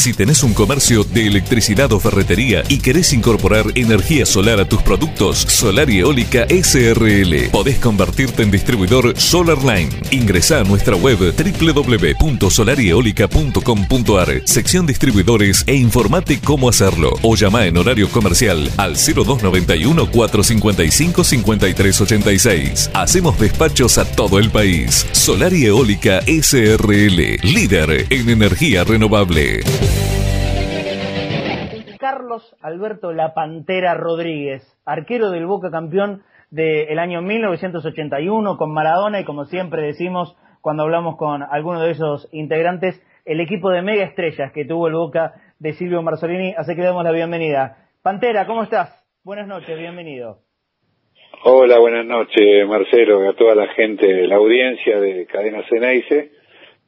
Si tenés un comercio de electricidad o ferretería y querés incorporar energía solar a tus productos, Solar y Eólica SRL. Podés convertirte en distribuidor Solarline. Ingresa a nuestra web www.solarieolica.com.ar, sección distribuidores e informate cómo hacerlo. O llama en horario comercial al 0291 455 5386. Hacemos despachos a todo el país. Solar y Eólica SRL, líder en energía renovable. Carlos Alberto La Pantera Rodríguez, arquero del Boca campeón del año 1981 con Maradona y como siempre decimos cuando hablamos con alguno de esos integrantes, el equipo de mega estrellas que tuvo el Boca de Silvio Marzolini, así que damos la bienvenida. Pantera, ¿cómo estás? Buenas noches, bienvenido. Hola, buenas noches, Marcelo, a toda la gente, la audiencia de Cadena Ceneice.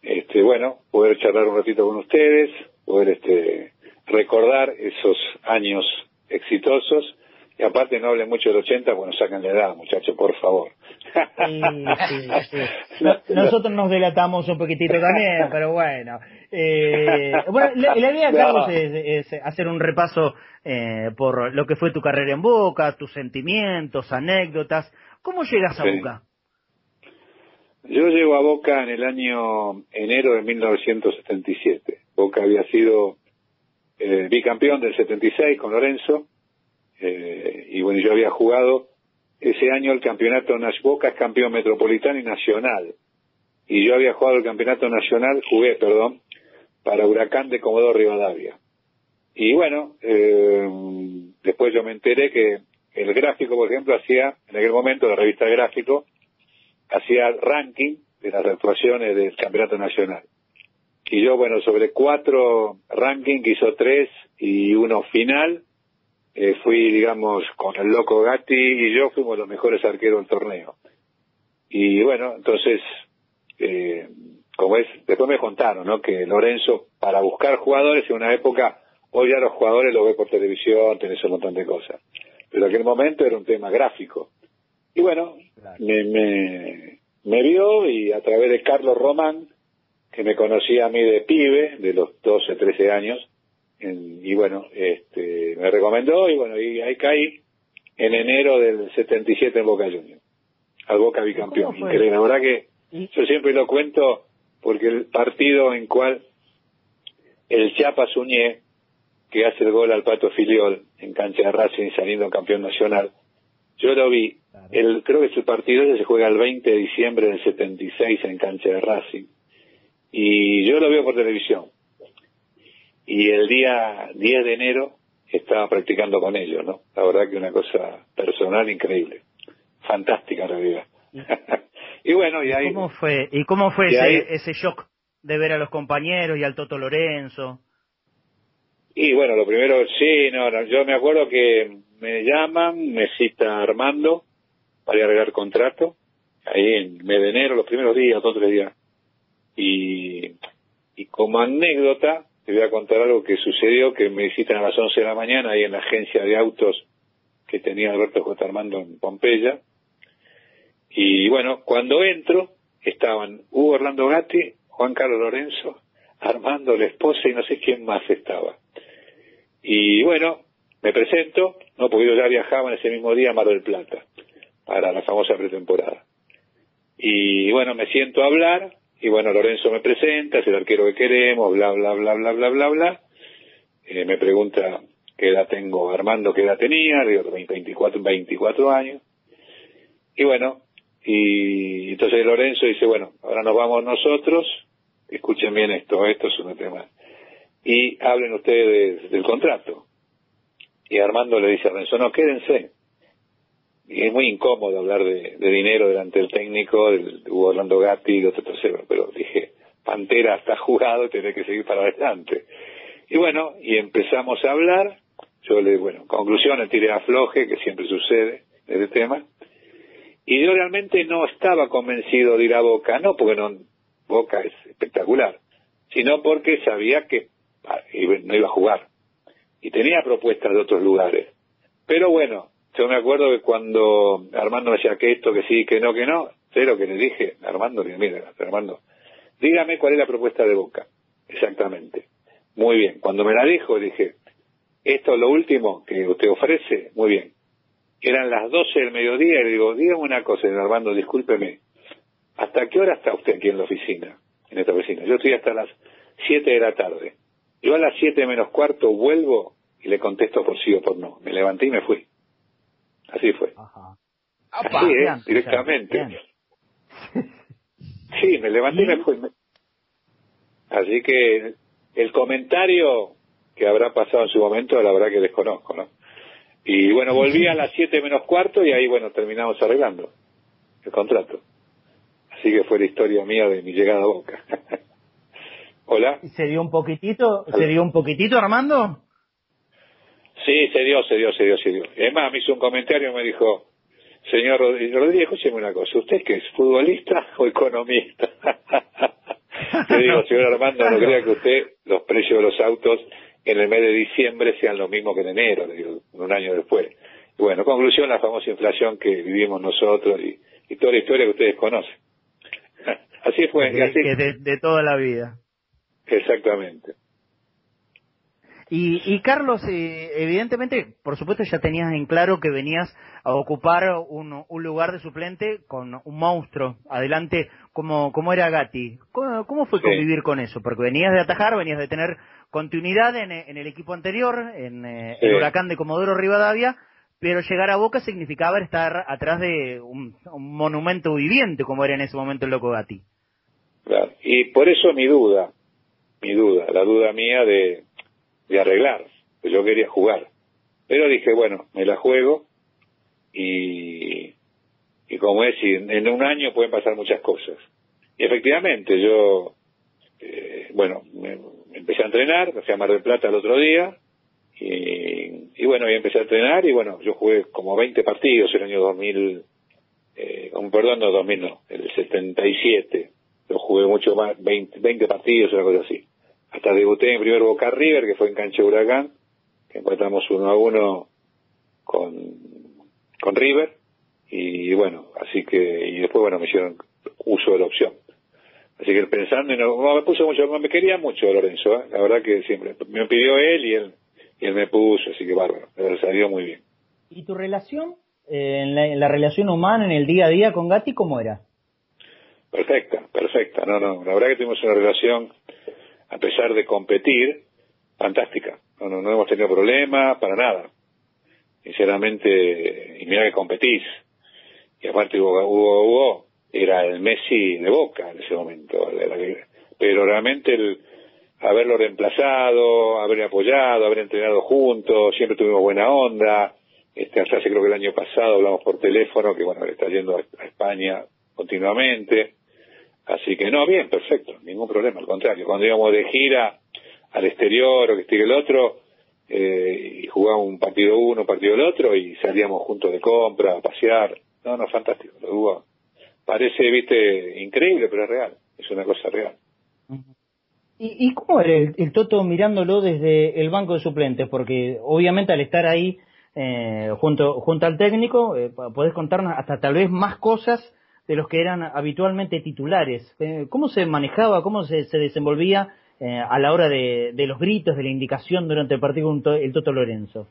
Este, bueno, poder charlar un ratito con ustedes, poder este, recordar esos años exitosos. Y aparte no hablen mucho del 80, bueno, sacan la edad, muchachos, por favor. nosotros nos delatamos un poquitito también, pero bueno. Eh, bueno, la, idea, Carlos, es, hacer un repaso eh, por lo que fue tu carrera en Boca, tus sentimientos, anécdotas. ¿Cómo llegas a Boca? Yo llego a Boca en el año enero de 1977. Boca había sido eh, bicampeón del 76 con Lorenzo, eh, y bueno, yo había jugado ese año el campeonato Boca es campeón metropolitano y nacional, y yo había jugado el campeonato nacional, jugué, perdón, para Huracán de Comodoro Rivadavia. Y bueno, eh, después yo me enteré que el gráfico, por ejemplo, hacía, en aquel momento la revista Gráfico, hacía ranking de las actuaciones del campeonato nacional. Y yo, bueno, sobre cuatro rankings hizo tres y uno final, eh, fui, digamos, con el loco Gatti y yo fuimos los mejores arqueros del torneo. Y bueno, entonces, eh, como es, después me contaron, ¿no? Que Lorenzo, para buscar jugadores en una época, hoy ya los jugadores lo ve por televisión, tenés un montón de cosas. Pero en aquel momento era un tema gráfico. Y bueno, me, me, me vio y a través de Carlos Román, que me conocía a mí de pibe, de los 12, 13 años, y bueno, este, me recomendó y bueno, y ahí caí en enero del 77 en Boca Juniors, al Boca bicampeón. Increíble, la verdad que yo siempre lo cuento porque el partido en cual el Chiapas Suñé, que hace el gol al Pato Filiol en cancha de Racing saliendo campeón nacional, yo lo vi, el, creo que ese partido ese se juega el 20 de diciembre del 76 en cancha de Racing y yo lo veo por televisión. Y el día 10 de enero estaba practicando con ellos, ¿no? La verdad que una cosa personal increíble. Fantástica en realidad. y bueno, y ahí... ¿Cómo fue, y cómo fue ese, ese shock de ver a los compañeros y al Toto Lorenzo? Y bueno, lo primero, sí, no, yo me acuerdo que me llaman, me cita Armando para arreglar contrato, ahí en mes de enero, los primeros días, dos tres días. Y, como anécdota, te voy a contar algo que sucedió, que me visitan a las 11 de la mañana ahí en la agencia de autos que tenía Alberto J. Armando en Pompeya. Y bueno, cuando entro, estaban Hugo Orlando Gatti, Juan Carlos Lorenzo, Armando, la esposa y no sé quién más estaba. Y bueno, me presento, no porque yo ya viajaba en ese mismo día a Mar del Plata para la famosa pretemporada. Y bueno, me siento a hablar y bueno, Lorenzo me presenta, es el arquero que queremos, bla, bla, bla, bla, bla, bla, bla. Eh, me pregunta qué edad tengo, Armando qué edad tenía, digo 24, 24 años. Y bueno, y entonces Lorenzo dice, bueno, ahora nos vamos nosotros, escuchen bien esto, esto es un tema. Y hablen ustedes del contrato. Y Armando le dice a Lorenzo, no, quédense y es muy incómodo hablar de, dinero delante del técnico, de Orlando Gatti y otro tercero, pero dije, Pantera está jugado, tiene que seguir para adelante. Y bueno, y empezamos a hablar, yo le, bueno, conclusión, tiré afloje, que siempre sucede en este tema, y yo realmente no estaba convencido de ir a Boca, no porque no, Boca es espectacular, sino porque sabía que no iba a jugar. Y tenía propuestas de otros lugares. Pero bueno, yo me acuerdo que cuando Armando me decía que esto, que sí, que no, que no, lo que le dije, Armando, mira, Armando, dígame cuál es la propuesta de Boca, exactamente. Muy bien. Cuando me la dijo, dije, esto es lo último que usted ofrece, muy bien. Eran las 12 del mediodía y le digo, dígame una cosa, Armando, discúlpeme, ¿hasta qué hora está usted aquí en la oficina, en esta oficina? Yo estoy hasta las 7 de la tarde. Yo a las 7 menos cuarto vuelvo y le contesto por sí o por no. Me levanté y me fui. Así fue. Ajá. Así, ¿eh? directamente. Sí, me levanté y me fui. Así que el comentario que habrá pasado en su momento, la verdad que desconozco, ¿no? Y bueno, volví a las 7 menos cuarto y ahí, bueno, terminamos arreglando el contrato. Así que fue la historia mía de mi llegada a Boca. Hola. ¿Se dio un poquitito? ¿Se dio un poquitito, Armando? Sí, se dio, se dio, se dio, se dio. Es más, me hizo un comentario, me dijo, señor Rodríguez, escúcheme una cosa, ¿usted qué es, futbolista o economista? Le digo, señor Armando, no crea que usted los precios de los autos en el mes de diciembre sean lo mismo que en enero, le digo, un año después. Y bueno, conclusión, la famosa inflación que vivimos nosotros y, toda la historia que ustedes conocen. así fue. así... de toda la vida. Exactamente. Y, Carlos, eh, evidentemente, por supuesto, ya tenías en claro que venías a ocupar un, lugar de suplente con un monstruo adelante, como, como era Gatti. ¿Cómo, fue convivir con eso? Porque venías de atajar, venías de tener continuidad en, el equipo anterior, en eh, el huracán de Comodoro Rivadavia, pero llegar a Boca significaba estar atrás de un, monumento viviente, como era en ese momento el loco Gatti. Claro. Y por eso mi duda, mi duda, la duda mía de de arreglar, yo quería jugar. Pero dije, bueno, me la juego y, y como es, en un año pueden pasar muchas cosas. Y efectivamente, yo, eh, bueno, me, empecé a entrenar, me fui a Mar del Plata el otro día y, y bueno, y empecé a entrenar y bueno, yo jugué como 20 partidos el año 2000, eh, perdón, no 2000 no, el 77. Yo jugué mucho más, 20, 20 partidos, una cosa así hasta debuté en primer Boca River, que fue en cancha Huracán, que empatamos uno a uno con, con River, y bueno, así que, y después bueno, me hicieron uso de la opción. Así que pensando, no, me puso mucho, me quería mucho Lorenzo, ¿eh? la verdad que siempre, me pidió él y él, y él me puso, así que bárbaro, pero salió muy bien. ¿Y tu relación, eh, en, la, en la relación humana, en el día a día con Gatti, cómo era? Perfecta, perfecta, no, no, la verdad que tuvimos una relación a pesar de competir, fantástica. No, no, hemos tenido problema para nada. Sinceramente, y mira que competís. Y aparte Hugo, Hugo, era el Messi de Boca en ese momento. Pero realmente el haberlo reemplazado, haber apoyado, haber entrenado juntos, siempre tuvimos buena onda. Este, hace creo que el año pasado hablamos por teléfono, que bueno, le está yendo a España continuamente. Así que no, bien, perfecto, ningún problema, al contrario. Cuando íbamos de gira al exterior o que esté el otro, eh, y jugábamos un partido uno, un partido el otro, y salíamos juntos de compra, a pasear. No, no, fantástico. Lo parece, viste, increíble, pero es real, es una cosa real. ¿Y, y cómo era el, Toto mirándolo desde el banco de suplentes? Porque obviamente al estar ahí eh, junto, junto al técnico, eh, podés contarnos hasta tal vez más cosas de los que eran habitualmente titulares. Eh, ¿Cómo se manejaba, cómo se, desenvolvía eh, a la hora de, los gritos, de la indicación durante el partido el Toto Lorenzo?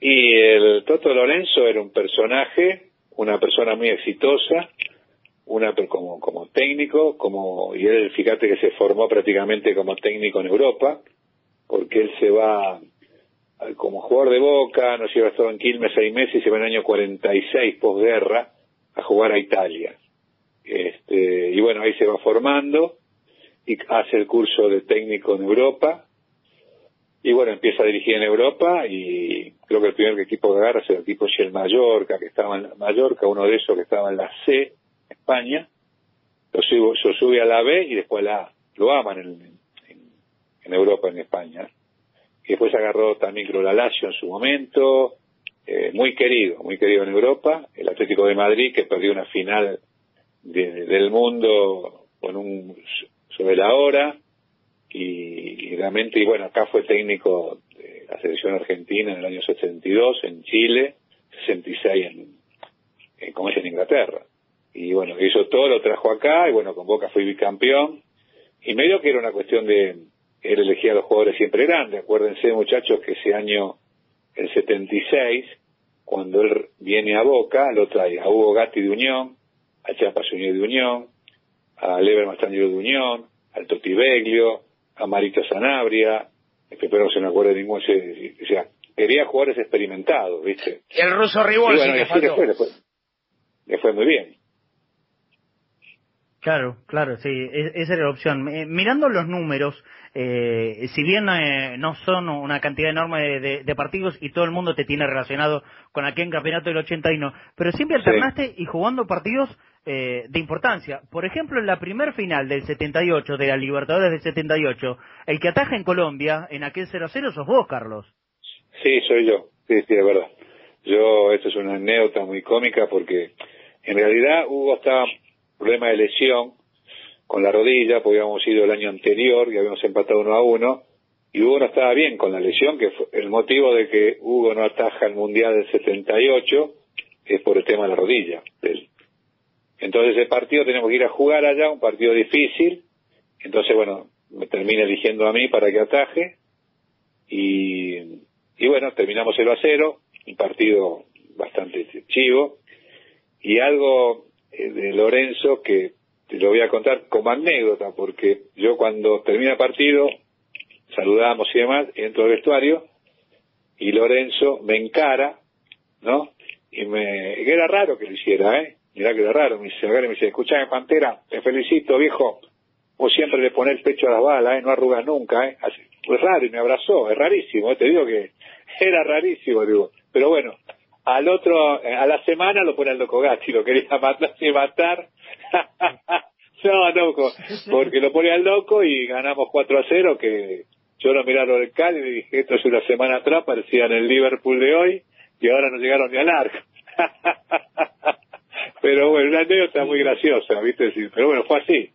Y el Toto Lorenzo era un personaje, una persona muy exitosa, una como, como técnico, como y él, fíjate que se formó prácticamente como técnico en Europa, porque él se va como jugador de Boca, nos lleva estado en Quilmes seis meses y se va en el año 46 posguerra, a jugar a Italia. Este, y bueno, ahí se va formando y hace el curso de técnico en Europa. Y bueno, empieza a dirigir en Europa y creo que el primer equipo que agarra es el equipo Shell Mallorca, que estaba en Mallorca, uno de esos que estaba en la C, España. Lo sube, lo sube a la B y después la A. Lo aman en, en, Europa, en España. Y después agarró también creo la Lazio en su momento, eh, muy querido, muy querido en Europa, el Atlético de Madrid que perdió una final del mundo con un sobre la hora y, realmente y bueno acá fue técnico de la selección argentina en el año 72 en Chile 66 en, en como es en Inglaterra y bueno hizo todo lo trajo acá y bueno con Boca fui bicampeón y medio que era una cuestión de él elegía a los jugadores siempre grandes. Acuérdense, muchachos, que ese año, el 76, cuando él viene a Boca, lo trae a Hugo Gatti de Unión, a Chiapas Unión de Unión, a Lever Mastañero de Unión, al Totti Beglio, a Marito Sanabria, que pero no se me acuerda de ningún, o sea, quería jugadores experimentados, ¿viste? Y el ruso Ribol, bueno, le fue, le fue muy bien. Claro, claro, sí, e-, esa era la opción. Eh, mirando los números, eh, si bien eh, no son una cantidad enorme de, partidos y todo el mundo te tiene relacionado con aquel campeonato del 81, pero siempre alternaste y jugando partidos de importancia. Por ejemplo, en la primer final del 78, de la Libertadores del 78, el que ataja en Colombia, en aquel 0-0, sos vos, Carlos. Sí, soy yo, sí, sí, de verdad. Yo, esto es una anécdota muy cómica porque en realidad Hugo estaba problema de lesión con la rodilla, porque habíamos ido el año anterior y habíamos empatado uno a uno, y Hugo no estaba bien con la lesión, que fue el motivo de que Hugo no ataja el Mundial del 78 es por el tema de la rodilla. Entonces ese partido tenemos que ir a jugar allá, un partido difícil, entonces bueno, me termina eligiendo a mí para que ataje, y, y bueno, terminamos 0 a 0, un partido bastante chivo, y algo de Lorenzo que te lo voy a contar como anécdota, porque yo cuando termina el partido, saludamos y demás, entro al vestuario y Lorenzo me encara, ¿no? Y me, era raro que lo hiciera, ¿eh? Mirá que era raro, me dice, me dice, escuchame Pantera, te felicito, viejo, vos siempre le pones el pecho a las balas, ¿eh? No arrugas nunca, ¿eh? Así, raro y me abrazó, es rarísimo, ¿eh? te digo que era rarísimo, digo, pero bueno, al otro, eh, a la semana lo pone al loco Gatti, lo quería matar matar. no, no, porque lo pone al loco y ganamos 4 a 0, que yo lo miré al Cali y le dije, esto es una semana atrás, parecía en el Liverpool de hoy, y ahora no llegaron ni al arco. pero bueno, una anécdota muy graciosa, ¿viste? Pero bueno, fue así.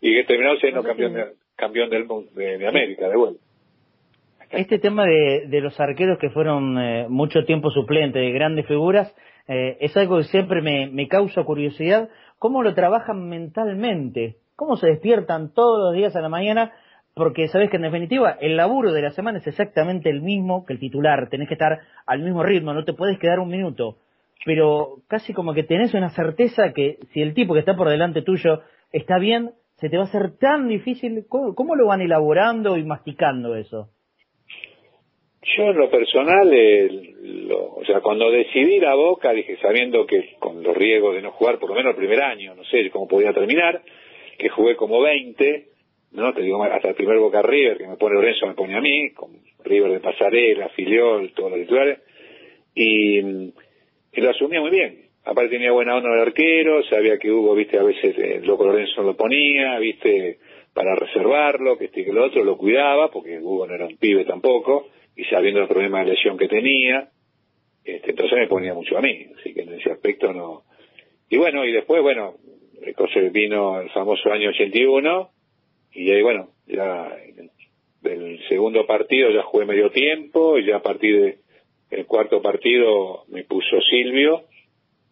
Y que terminó siendo campeón, de, campeón del mundo, de América, de vuelta. Este tema de, de los arqueros que fueron eh, mucho tiempo suplentes de grandes figuras eh, es algo que siempre me, me causa curiosidad. ¿Cómo lo trabajan mentalmente? ¿Cómo se despiertan todos los días a la mañana? Porque sabes que en definitiva el laburo de la semana es exactamente el mismo que el titular. Tenés que estar al mismo ritmo, no te puedes quedar un minuto. Pero casi como que tenés una certeza que si el tipo que está por delante tuyo está bien, se te va a hacer tan difícil. cómo lo van elaborando y masticando eso? Yo en lo personal, o sea, cuando decidí la Boca, dije, sabiendo que con los riesgos de no jugar por lo menos el primer año, no sé cómo podía terminar, que jugué como 20, ¿no? Te digo, hasta el primer Boca River, que me pone Lorenzo, me pone a mí, con River de Pasarela, Filiol, todos los titulares, y, lo asumía muy bien. Aparte tenía buena onda del arquero, sabía que Hugo, viste, a veces el eh, loco Lorenzo lo ponía, viste, para reservarlo, que este que lo otro, lo cuidaba, porque Hugo no era un pibe tampoco, y sabiendo los problemas de lesión que tenía, este, entonces me ponía mucho a mí, así que en ese aspecto no. Y bueno, y después, bueno, vino el famoso año 81, y ahí, bueno, ya del segundo partido ya jugué medio tiempo, y ya a partir del cuarto partido me puso Silvio,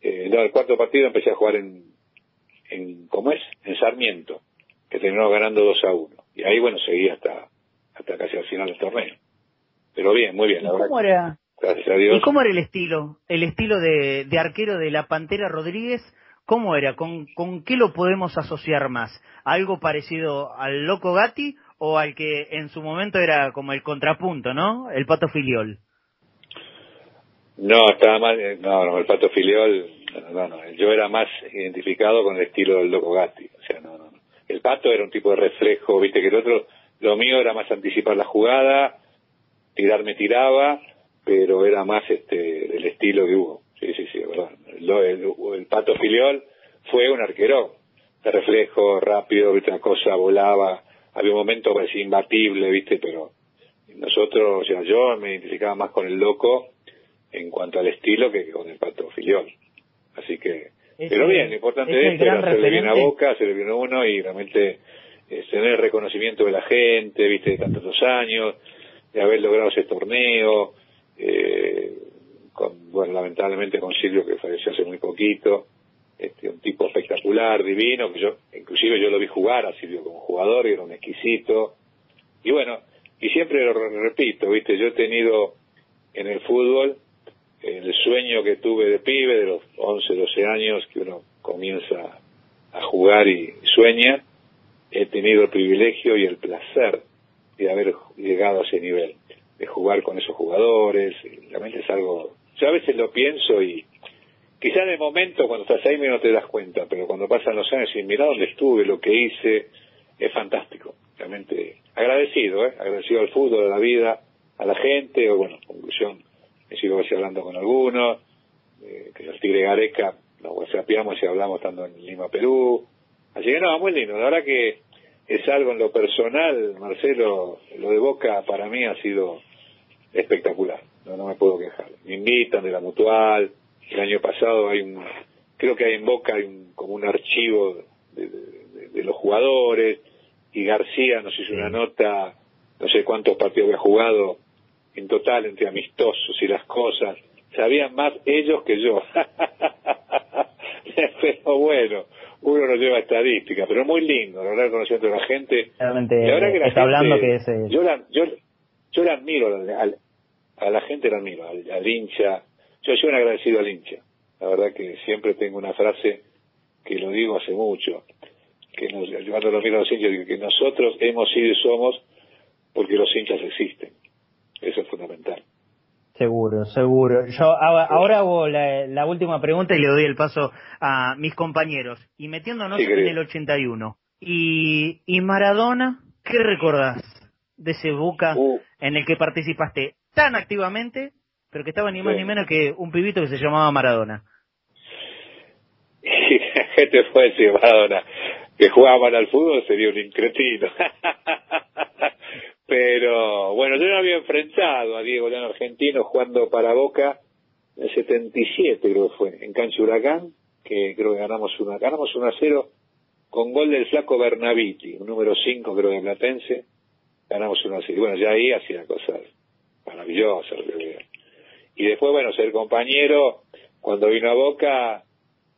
eh, no, el cuarto partido empecé a jugar en, en, ¿cómo es? En Sarmiento, que terminó ganando 2 a 1. Y ahí, bueno, seguí hasta, hasta casi al final del torneo. Pero bien, muy bien, la ¿Cómo era? Gracias a Dios. ¿Y cómo era el estilo? El estilo de, de arquero de la Pantera Rodríguez, ¿cómo era? ¿Con, ¿Con qué lo podemos asociar más? ¿Algo parecido al Loco Gatti o al que en su momento era como el contrapunto, ¿no? El Pato Filiol. No, estaba más, eh, no, no, el Pato Filiol, no, no, yo era más identificado con el estilo del Loco Gatti, o sea, no, no, no. El Pato era un tipo de reflejo, viste que el otro, lo mío era más anticipar la jugada, tirar me tiraba, pero era más este del estilo que hubo. Sí, sí, sí, verdad. el, Pato Filiol fue un arquero de reflejo, rápido, viste, una cosa volaba, había un momento parecía imbatible, viste, pero nosotros, o sea, yo me identificaba más con el loco en cuanto al estilo que con el Pato Filiol. Así que, pero bien, lo importante de esto era hacerle bien a Boca, hacerle bien a uno y realmente eh, tener el reconocimiento de la gente, viste, de tantos años, de haber logrado ese torneo, eh, con, bueno, lamentablemente con Silvio que falleció hace muy poquito, este, un tipo espectacular, divino, que yo, inclusive yo lo vi jugar a Silvio como jugador y era un exquisito, Y bueno, y siempre lo repito, ¿viste? Yo he tenido en el fútbol el sueño que tuve de pibe, de los 11, 12 años, que uno comienza a jugar y sueña, he tenido el privilegio y el placer de haber llegado a ese nivel, de jugar con esos jugadores, realmente es algo, yo a veces lo pienso y quizá en el momento cuando estás ahí no te das cuenta, pero cuando pasan los años y mira dónde estuve, lo que hice, es fantástico, realmente agradecido, ¿eh? agradecido al fútbol, a la vida, a la gente, o bueno, conclusión, me sigo hablando con algunos, eh, que el Tigre Gareca, nos whatsappiamos y hablamos estando en Lima, Perú, así que no, muy lindo, la verdad que es algo en lo personal, Marcelo, lo de Boca para mí ha sido espectacular, no, no me puedo quejar, me invitan de la mutual, el año pasado hay un, creo que hay en Boca hay un, como un archivo de, de los jugadores, y García nos hizo una nota, no sé cuántos partidos había jugado en total entre amistosos y las cosas, sabían más ellos que yo. pero bueno, uno no lleva estadística, pero muy lindo, lograr conociendo a la gente. Realmente que está hablando que es... Eh, yo, la, yo, yo la admiro, a la gente la admiro, al, hincha. Yo soy un agradecido al hincha. La verdad que siempre tengo una frase que lo digo hace mucho, que nos, llevando lo mismo a los hinchas, que nosotros hemos sido y somos porque los hinchas existen. Eso es fundamental. Seguro, seguro. Yo ahora hago la, última pregunta y le doy el paso a mis compañeros. Y metiéndonos en el 81. Y, y Maradona, ¿qué recordás de ese Boca uh. en el que participaste tan activamente, pero que estaba ni más ni menos que un pibito que se llamaba Maradona? ¿Qué te fue decir Maradona? Que jugaba al fútbol sería un incretino. Pero bueno, yo no había enfrentado a Diego León Argentino jugando para Boca en el 77, creo que fue, en Cancha Huracán, que creo que ganamos una, ganamos 1 a 0 con gol del flaco Bernaviti, un número 5 creo de Platense, ganamos 1 a 0. Y bueno, ya ahí hacía cosas maravillosas. Y después, bueno, ser compañero, cuando vino a Boca,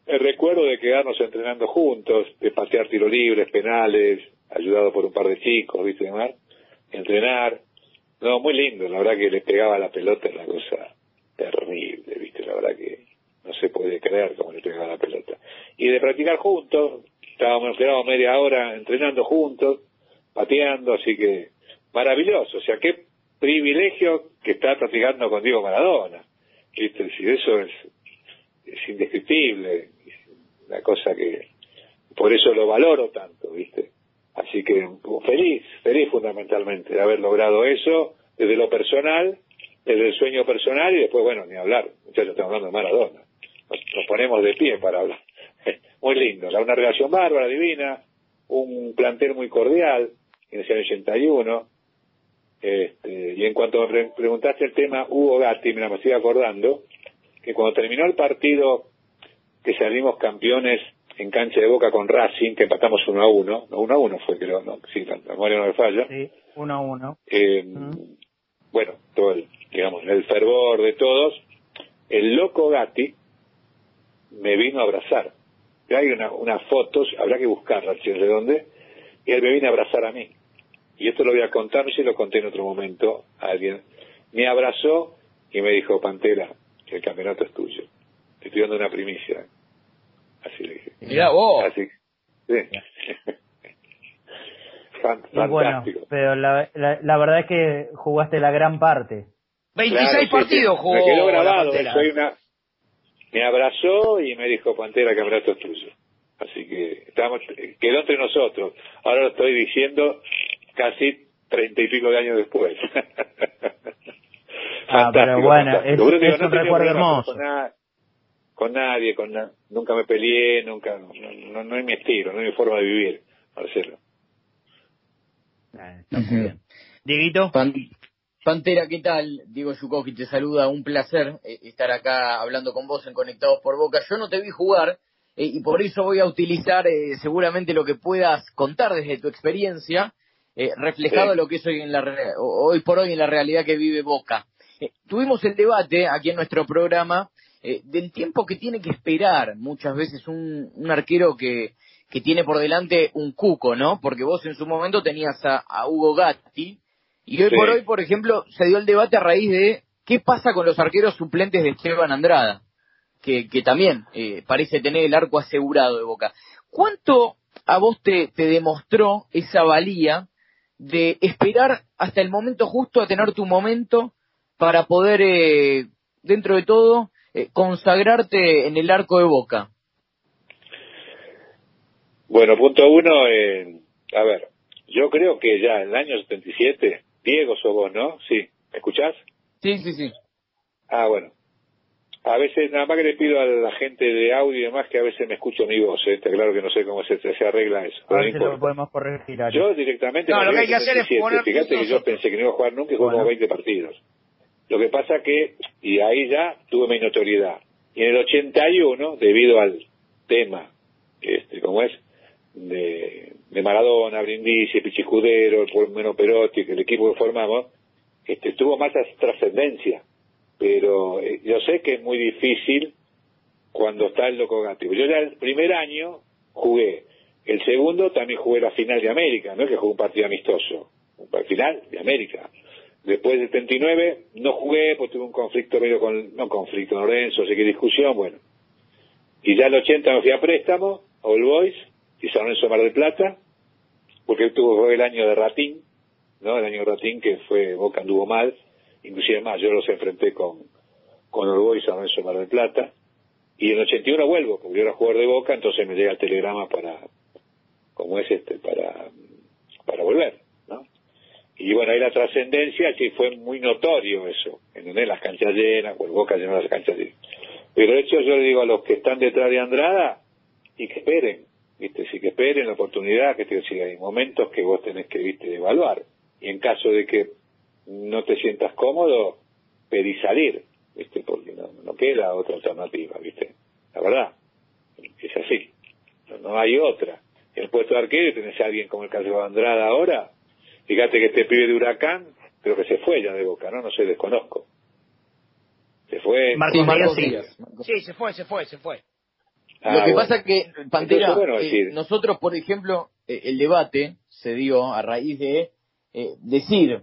el recuerdo de quedarnos entrenando juntos, de patear tiros libres, penales, ayudado por un par de chicos, ¿viste, Mar? Entrenar. No, muy lindo, la verdad que le pegaba la pelota es una cosa terrible, ¿viste? La verdad que no se puede creer cómo le pegaba la pelota. Y de practicar juntos, estábamos, quedábamos media hora entrenando juntos, pateando, así que maravilloso, o sea, qué privilegio que está practicando con Diego Maradona, ¿viste? Si eso es, es indescriptible, una cosa que por eso lo valoro tanto, ¿viste? Así que feliz, feliz fundamentalmente de haber logrado eso desde lo personal, desde el sueño personal y después, bueno, ni hablar, muchachos, estamos hablando de Maradona. Nos, ponemos de pie para hablar. muy lindo, una relación bárbara, divina, un plantel muy cordial en ese año 81. Este, y en cuanto me preguntaste el tema Hugo Gatti, mira, me estoy acordando que cuando terminó el partido que salimos campeones en cancha de Boca con Racing, que empatamos 1 a 1, no, 1 a 1 fue creo, no, sí, la memoria no me falla. Sí, 1 a 1. Eh, Bueno, todo el, digamos, el fervor de todos, el loco Gatti me vino a abrazar. Hay una, unas fotos, habrá que buscarlas, de dónde, y él me vino a abrazar a mí. Y esto lo voy a contar, si lo conté en otro momento a alguien. Me abrazó y me dijo, Pantera, el campeonato es tuyo. Te estoy dando una primicia. Así le dije. Mira vos. Así, sí. y bueno, pero la, la, verdad es que jugaste la gran parte. 26 partidos jugó. Me quedó grabado. Soy una, me abrazó y me dijo, Pantera, campeonato es tuyo. Así que estamos, quedó entre nosotros. Ahora lo estoy diciendo casi treinta y pico de años después. ah, pero bueno, es, es un recuerdo hermoso con nadie, con nunca me peleé, nunca, no, no, es mi estilo, no es mi forma de vivir, Marcelo. Ah, Dieguito. Pantera, ¿qué tal? Diego Yukoki te saluda, un placer eh, estar acá hablando con vos en Conectados por Boca. Yo no te vi jugar eh, y por eso voy a utilizar eh, seguramente lo que puedas contar desde tu experiencia, reflejado en lo que es hoy, en la, hoy por hoy en la realidad que vive Boca. tuvimos el debate aquí en nuestro programa eh, del tiempo que tiene que esperar muchas veces un, un arquero que, que tiene por delante un cuco, ¿no? Porque vos en su momento tenías a, Hugo Gatti y hoy por hoy, por ejemplo, se dio el debate a raíz de qué pasa con los arqueros suplentes de Esteban Andrada, que, que también eh, parece tener el arco asegurado de Boca. ¿Cuánto a vos te, te demostró esa valía de esperar hasta el momento justo a tener tu momento para poder, eh, dentro de todo, eh, consagrarte en el arco de Boca? Bueno, punto uno, eh, a ver, yo creo que ya en el año 77, Diego sos vos, ¿no? Sí, ¿me escuchás? Sí, sí, sí. Ah, bueno. A veces, nada más que le pido a la gente de audio y demás que a veces me escucho mi voz, ¿eh? está claro que no sé cómo se, se arregla eso. A ver si lo podemos corregir. Yo directamente... No, lo que hay que hacer es poner... Fíjate que yo pensé que no iba a jugar nunca y jugué como 20 partidos. Lo que pasa que, y ahí ya tuve mi notoriedad. Y en el 81, debido al tema, este, ¿cómo es? De, Maradona, Brindisi, Pichicudero, el menos Perotti, el equipo que formamos, este, tuvo más trascendencia. Pero eh, yo sé que es muy difícil cuando está el loco Gatti. Yo ya el primer año jugué. El segundo también jugué la final de América, no es que jugué un partido amistoso, un final de América. Después del 39 no jugué, pues tuve un conflicto medio con, no conflicto, Lorenzo, sé qué discusión, bueno. Y ya el 80 me fui a préstamo, a All Boys, y San Lorenzo Mar del Plata, porque tuvo el año de Ratín, ¿no? El año de Ratín que fue, Boca anduvo mal, inclusive más, yo los enfrenté con, con All Boys, San Lorenzo Mar del Plata, y en el 81 vuelvo, porque yo era jugador de Boca, entonces me llega el telegrama para, como es este, para, para volver. Y bueno, ahí la trascendencia sí fue muy notorio eso, en las canchas llenas, o el Boca llenó las canchas llenas. Pero de hecho yo le digo a los que están detrás de Andrada, y que esperen, viste, sí que esperen la oportunidad, que te decía, hay momentos que vos tenés que, viste, evaluar. Y en caso de que no te sientas cómodo, pedí salir, viste, porque no, no queda otra alternativa, viste. La verdad, es así. No, hay otra. El puesto de arquero tenés a alguien como el caso de Andrada ahora, Fíjate que este pibe de Huracán, creo que se fue ya de Boca, ¿no? No sé, desconozco. Se fue. Martín Díaz, sí. se fue, se fue, se fue. Ah, Lo que pasa es que, Pantera, eh, nosotros, por ejemplo, eh, el debate se dio a raíz de eh, decir,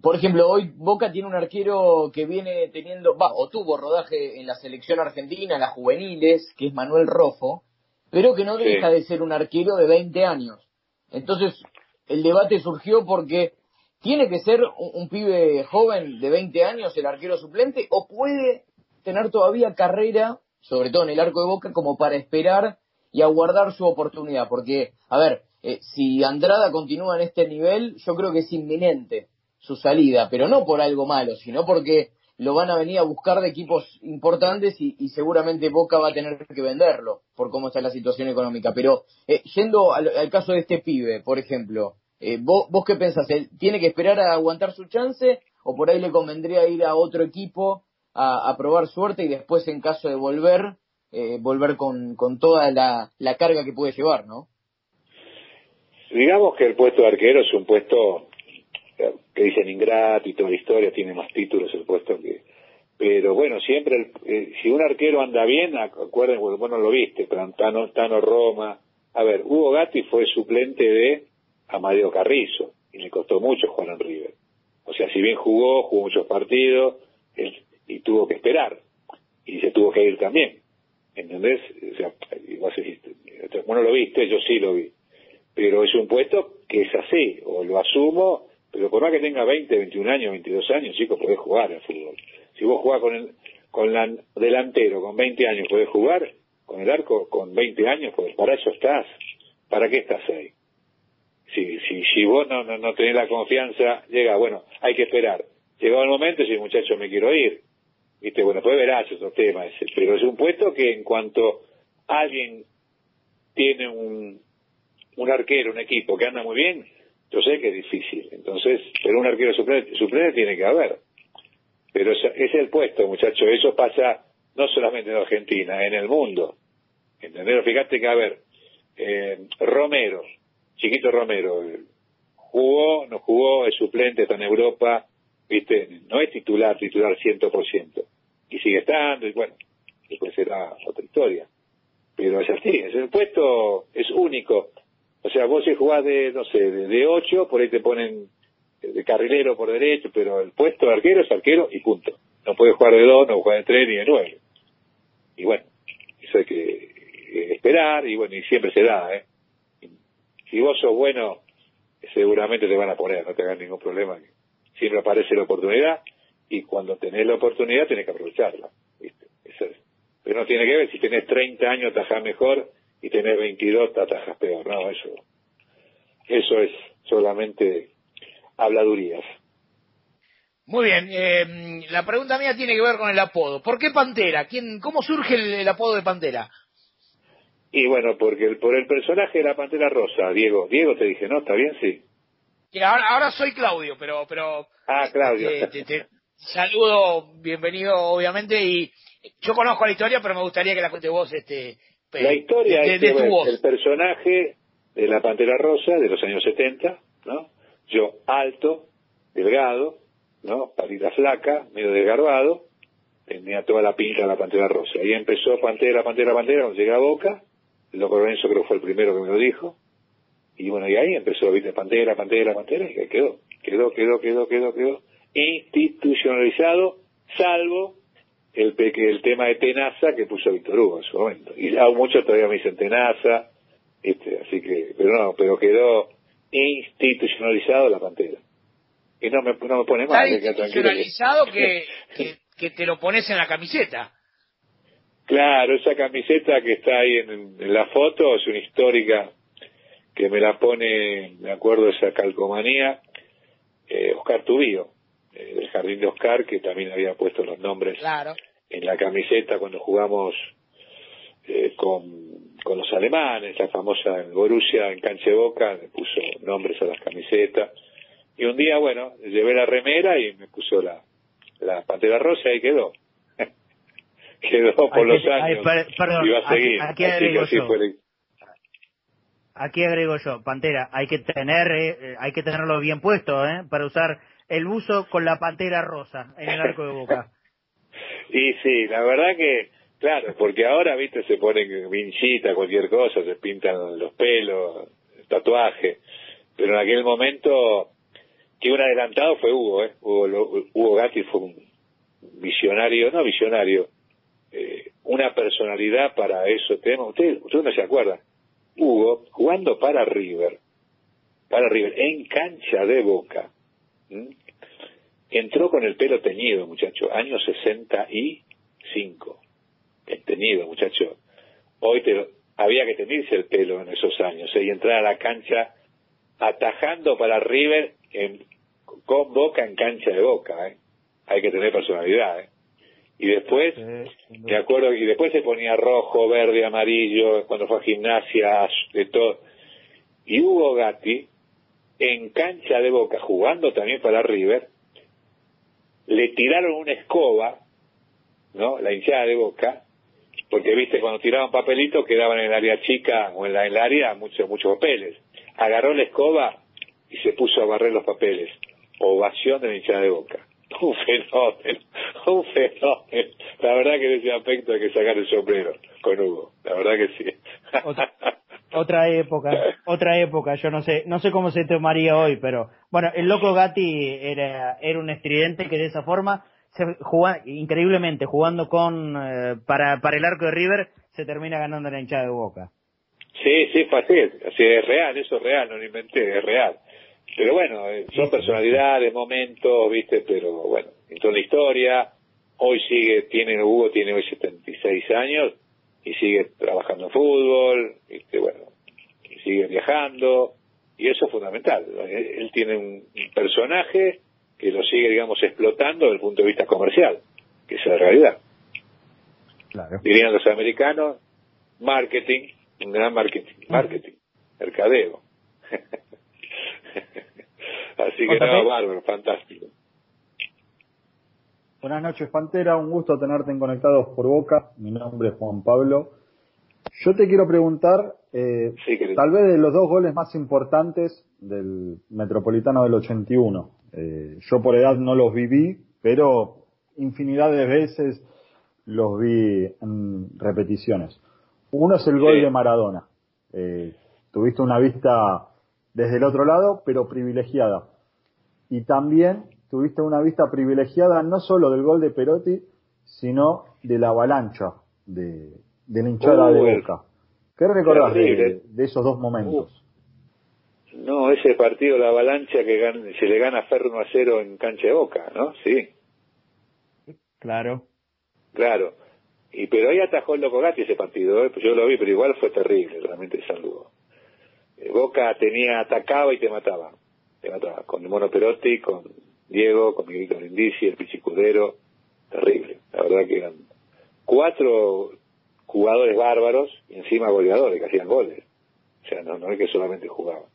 por ejemplo, hoy Boca tiene un arquero que viene teniendo, va, o tuvo rodaje en la selección argentina, en las juveniles, que es Manuel Rofo, pero que no deja de ser un arquero de 20 años. Entonces, el debate surgió porque tiene que ser un, pibe joven de 20 años el arquero suplente o puede tener todavía carrera, sobre todo en el arco de boca, como para esperar y aguardar su oportunidad. Porque, a ver, eh, si Andrada continúa en este nivel, yo creo que es inminente su salida, pero no por algo malo, sino porque lo van a venir a buscar de equipos importantes y, seguramente Boca va a tener que venderlo por cómo está la situación económica. Pero eh, yendo al, caso de este pibe, por ejemplo, eh, ¿vos, ¿vos qué pensás? ¿Tiene que esperar a aguantar su chance o por ahí le convendría ir a otro equipo a, probar suerte y después en caso de volver, eh, volver con, con toda la, la carga que puede llevar, ¿no? Digamos que el puesto de arquero es un puesto que dicen ingrato y toda la historia, tiene más títulos el puesto que... Pero bueno, siempre, eh, si un arquero anda bien, acuérdense, bueno, lo viste, pero Tano, Roma... A ver, Hugo Gatti fue suplente de Amadeo Carrizo y le costó mucho jugar en River. O sea, si bien jugó, jugó muchos partidos y tuvo que esperar y se tuvo que ir también. ¿Entendés? O sea, bueno, lo viste, yo sí lo vi. Pero es un puesto que es así, o lo asumo pero por más que tenga 20, 21 años, 22 años, chicos, podés jugar al fútbol. Si vos jugás con el con la delantero con 20 años, podés jugar con el arco con 20 años, pues para eso estás. ¿Para qué estás ahí? Si, si, si vos no, no, tenés la confianza, llega, bueno, hay que esperar. Llegado el momento, si muchacho me quiero ir, viste, bueno, puede verás otro tema ese, pero es un puesto que en cuanto alguien tiene un, un arquero, un equipo que anda muy bien, yo sé que es difícil, entonces, pero un arquero suplente, suplente tiene que haber. Pero es, es el puesto, muchachos, eso pasa no solamente en Argentina, en el mundo. ¿Entendés? Fíjate que, a ver, eh, Romero, chiquito Romero, jugó, no jugó, es suplente, está en Europa, ¿viste? No es titular, titular 100%. Y sigue estando, y bueno, después será otra historia. pero es así, es el puesto es único. O sea, vos si jugás de, no sé, de, de 8, por ahí te ponen de carrilero por derecho, pero el puesto de arquero es arquero y punto. No puedes jugar de 2, no jugar de 3 ni de 9. Y bueno, eso hay que esperar y bueno, y siempre se da, ¿eh? Si vos sos bueno, seguramente te van a poner, no te hagas ningún problema. Siempre aparece la oportunidad y cuando tenés la oportunidad tenés que aprovecharla. ¿viste? Eso es. Pero no tiene que ver si tenés 30 años atajás mejor y tenés 22 te atajas peor. No, eso, eso es solamente habladurías. Muy bien, eh, la pregunta mía tiene que ver con el apodo. ¿Por qué Pantera? ¿Quién, ¿Cómo surge el, el apodo de Pantera? Y bueno, porque el, por el personaje de la Pantera Rosa, Diego. Diego te dije, ¿no? ¿Está bien? Sí. Y ahora, ahora soy Claudio, pero... pero Ah, Claudio. eh, te, te saludo, bienvenido obviamente, y yo conozco la historia, pero me gustaría que la cuente vos, este... La historia de, es de tu voz. el personaje de la Pantera Rosa de los años 70, ¿no? Yo alto, delgado, ¿no? Patita flaca, medio desgarbado, tenía toda la pinta de la Pantera Rosa. Ahí empezó Pantera, Pantera, Pantera, cuando llegué a Boca, el loco Lorenzo creo que fue el primero que me lo dijo, y bueno, y ahí empezó, viste, Pantera, Pantera, Pantera, y ahí quedó, quedó, quedó, quedó, quedó, quedó, institucionalizado, salvo el, el tema de Tenaza que puso Víctor Hugo en su momento. Y ya muchos todavía me dicen Tenaza, este, así que, pero no, pero quedó institucionalizado la Pantera. Y no me, no me pone mal, que- institucionalizado que, que, que te lo pones en la camiseta. Claro, esa camiseta que está ahí en, en la foto es una histórica que me la pone, me acuerdo esa calcomanía, eh, Oscar Tubío, eh, del Jardín de Oscar, que también había puesto los nombres Claro. En la camiseta cuando jugamos eh, con, con los alemanes, la famosa en Borussia, en Canche Boca, me puso nombres a las camisetas. Y un día, bueno, llevé la remera y me puso la, la pantera rosa y quedó. quedó por los años. per- perdón, y va a aquí- seguir. aquí Así que agrego yo. Aquí agrego yo, Pantera, hay que tener, eh, eh, hay que tenerlo bien puesto, ¿eh? Para usar el buzo con la pantera rosa en el arco de boca. Y sí, la verdad que, claro, porque ahora, viste, se ponen vinchita, cualquier cosa, se pintan los pelos, tatuaje, pero en aquel momento, que un adelantado fue Hugo, ¿eh? Hugo, Lo- Hugo Gatti fue un visionario, no visionario, eh, una personalidad para eso tema. Usted, usted no se acuerda. Hugo, jugando para River, para River, en cancha de boca, ¿m? Entró con el pelo teñido, muchacho, año 65. El teñido, muchacho. Hoy te lo- había que teñirse el pelo en esos años ¿eh? y entrar a la cancha atajando para River en- con boca en cancha de boca. ¿eh? Hay que tener personalidad. ¿eh? Y después, me acuerdo, y después se ponía rojo, verde, amarillo, cuando fue a gimnasia, de todo. Y Hugo Gatti, en cancha de boca, jugando también para River, le tiraron una escoba, ¿no? La hinchada de boca, porque viste, cuando tiraban papelitos quedaban en el área chica o en la, en el área muchos, muchos papeles. Agarró la escoba y se puso a barrer los papeles. Ovación de la hinchada de boca. Un fenómeno, un fenómeno. La verdad que en ese aspecto hay que sacar el sombrero con Hugo. La verdad que sí. Otra, otra época, otra época, yo no sé, no sé cómo se tomaría hoy, pero bueno, el loco Gatti era, era un estridente que de esa forma, se juga- increíblemente, jugando con, eh, para, para el arco de River, se termina ganando la hinchada de boca. Sí, sí, fue así. Así es real, eso es real, no lo inventé, es real. Pero bueno, eh, son personalidades, momentos, viste, pero bueno, entró en la historia. Hoy sigue, tiene, Hugo tiene hoy 76 años y sigue trabajando en fútbol, viste, bueno, y sigue viajando. Y eso es fundamental. Él, él tiene un personaje que lo sigue, digamos, explotando desde el punto de vista comercial, que es la realidad. Claro. Dirían los americanos, marketing, un gran marketing, marketing, mercadeo. Así que Otra no, bárbaro, fantástico. Buenas noches, Pantera. Un gusto tenerte en Conectados por Boca. Mi nombre es Juan Pablo. Yo te quiero preguntar, eh, Sí, tal vez de los dos goles más importantes del Metropolitano del 81. Eh, yo por edad no los viví, pero infinidad de veces los vi en repeticiones. Uno es el gol de Maradona. Eh, tuviste una vista desde el otro lado, pero privilegiada. Y también tuviste una vista privilegiada no solo del gol de Perotti, sino de la avalancha de, de la hinchada de Boca. ¿Qué recordás de, esos dos momentos? No, ese partido, la avalancha que se le gana Ferro 1 a 0 en cancha de Boca, ¿no? Sí. Claro. Claro. Y pero ahí atajó el Loco Gatti ese partido, ¿eh? Pues yo lo vi, pero igual fue terrible, realmente saludo. Eh, Boca tenía, atacaba y te mataba. Te mataba. Con el Mono Perotti, con Diego, con Miguelito el Pichicudero. Terrible. La verdad que eran cuatro jugadores bárbaros y encima goleadores que hacían goles. O sea, no, no es que solamente jugaban.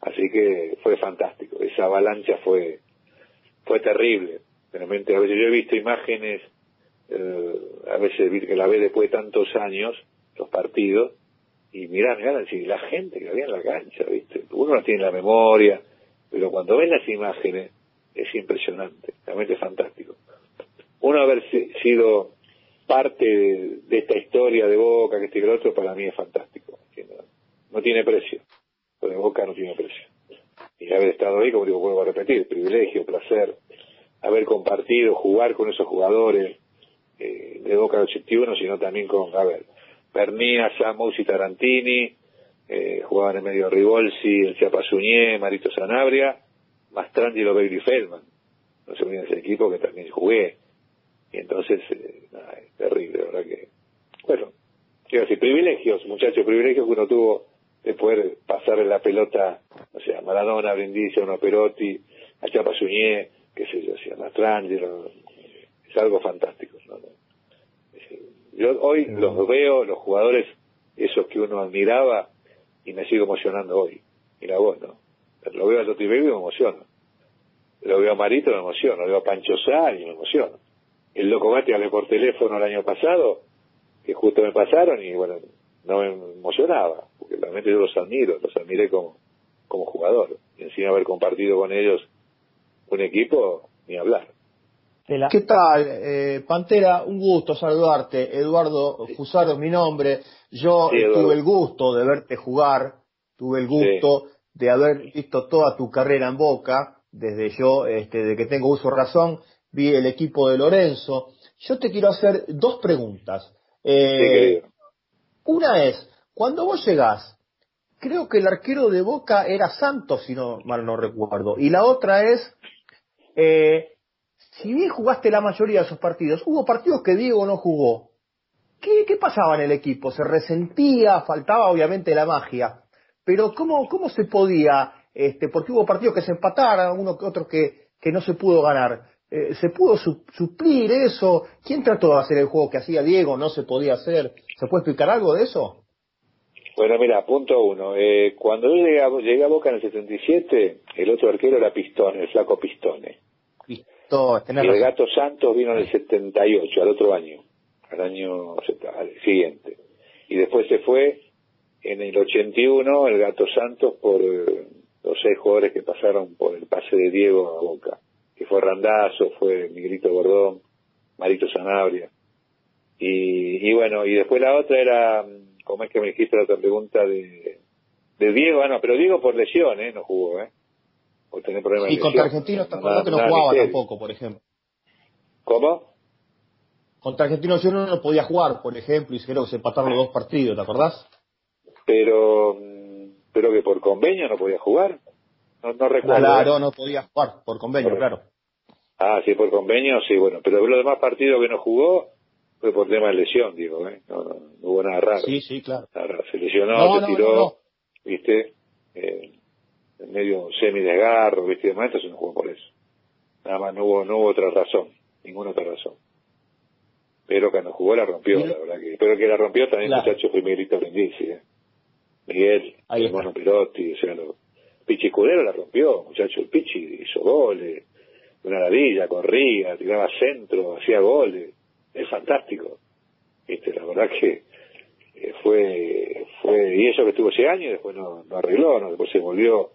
Así que fue fantástico. Esa avalancha fue, fue terrible. Realmente, a veces yo he visto imágenes, eh, a veces que la ve después de tantos años, los partidos, y mirá, mirá, la gente que había en la cancha, ¿viste? Uno no tiene la memoria, pero cuando ven las imágenes es impresionante, realmente fantástico. Uno haber sido parte de, esta historia de Boca, que este y el otro, para mí es fantástico. No, tiene precio. Lo de Boca no tiene precio. Y haber estado ahí, como digo, vuelvo a repetir, privilegio, placer, haber compartido, jugar con esos jugadores eh, de Boca del 81, sino también con, a ver, Pernia, Samos y Tarantini, eh, jugaban en medio Rivolsi, el Chiapasuñé, Marito Sanabria, Mastrangelo Bailey Feldman. No se me ese equipo que también jugué. Y entonces, eh, es terrible, verdad que. Bueno, quiero decir, privilegios, muchachos, privilegios que uno tuvo de poder pasarle la pelota, o sea, Maradona, Brindisi, a Perotti, a Chapa Suñé, qué sé yo, a Mastrangelo, es algo fantástico. Yo hoy los veo, los jugadores, esos que uno admiraba, y me sigo emocionando hoy. Mira vos, ¿no? Lo veo a Toti y me emociono. Lo veo a Marito, me emociono. Lo veo a Pancho Sá y me emociono el Loco Gatti hablé por teléfono el año pasado, que justo me pasaron y bueno, no me emocionaba, porque realmente yo los admiro, los admiré como, como jugador. Y encima haber compartido con ellos un equipo, ni hablar. ¿Qué tal, eh, Pantera? Un gusto saludarte. Eduardo Fusaro es mi nombre. Yo tuve el gusto de verte jugar, tuve el gusto de haber visto toda tu carrera en Boca, desde yo, este, de que tengo uso razón, vi el equipo de Lorenzo. Yo te quiero hacer dos preguntas. Eh, una es, cuando vos llegás, creo que el arquero de Boca era Santos, si no mal no recuerdo. Y la otra es, eh, si bien jugaste la mayoría de esos partidos, hubo partidos que Diego no jugó. ¿Qué, ¿Qué, pasaba en el equipo? ¿Se resentía? Faltaba obviamente la magia. Pero ¿cómo, cómo se podía? Este, porque hubo partidos que se empataron, uno que otros que, que no se pudo ganar. Eh, ¿Se pudo suplir eso? ¿Quién trató de hacer el juego que hacía Diego? ¿No se podía hacer? ¿Se puede explicar algo de eso? Bueno, mira, punto uno. Eh, cuando yo llegué a, llegué a, Boca en el 77, el otro arquero era Pistone, el flaco Pistone. Pistone, y el Gato Santos vino en el 78, al otro año, al año siguiente. Y después se fue en el 81 el Gato Santos por los seis jugadores que pasaron por el pase de Diego a Boca que fue Randazo, fue Miguelito Gordón, Marito Sanabria. Y, y bueno, y después la otra era, como es que me dijiste la otra pregunta de, de Diego, bueno, pero Diego por lesión, ¿eh? No jugó, ¿eh? Por tener problemas y contra Argentinos te que no jugaba tampoco, por ejemplo. ¿Cómo? Contra Argentinos yo no podía jugar, por ejemplo, y creo que se empataron los dos partidos, ¿te acordás? Pero, pero que por convenio no podía jugar. No, recuerdo. Claro, no podía jugar por convenio, claro. Ah, sí, por convenio, sí, bueno. Pero los demás partidos que no jugó fue por tema de lesión, digo, ¿eh? No, no, hubo nada raro. Sí, sí, claro. Se lesionó, se tiró, ¿viste? Eh, en medio semi-desgarro, ¿viste? De momento se no jugó por eso. Nada más, no hubo, no hubo otra razón, ninguna otra razón. Pero que no jugó la rompió, la verdad que. Pero que la rompió también, claro. muchacho, fue Miguelito Brindisi, ¿eh? Miguel, hermano Perotti, o sea, lo, Pichi Escudero la rompió, muchacho. El Pichi hizo goles, una ladilla, corría, tiraba centro, hacía goles. Es fantástico. Este, la verdad que eh, fue, fue, y eso que estuvo ese año y después no, no arregló, ¿no? después se volvió,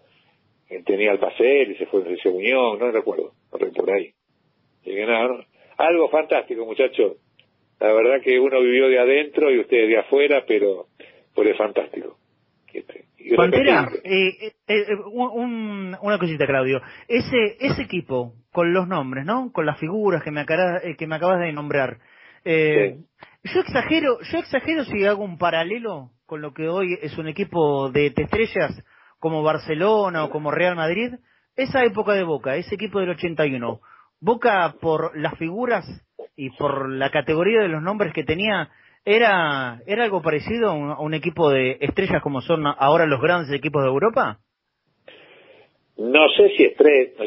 él tenía el pasel y se fue a Unión, no recuerdo, no por ahí. nada, algo fantástico, muchacho. la verdad que uno vivió de adentro y ustedes de afuera, pero fue fantástico. Pantera, eh, eh, eh, una cosita, Claudio. Ese ese equipo, con los nombres, ¿no? Con las figuras que me, que me acabas de nombrar. Yo exagero, yo exagero si hago un paralelo con lo que hoy es un equipo de estrellas como Barcelona o como Real Madrid. Esa época de Boca, ese equipo del 81. Boca, por las figuras y por la categoría de los nombres que tenía, ¿Era, ¿Era algo parecido a un, equipo de estrellas como son ahora los grandes equipos de Europa? No sé si estrellas, no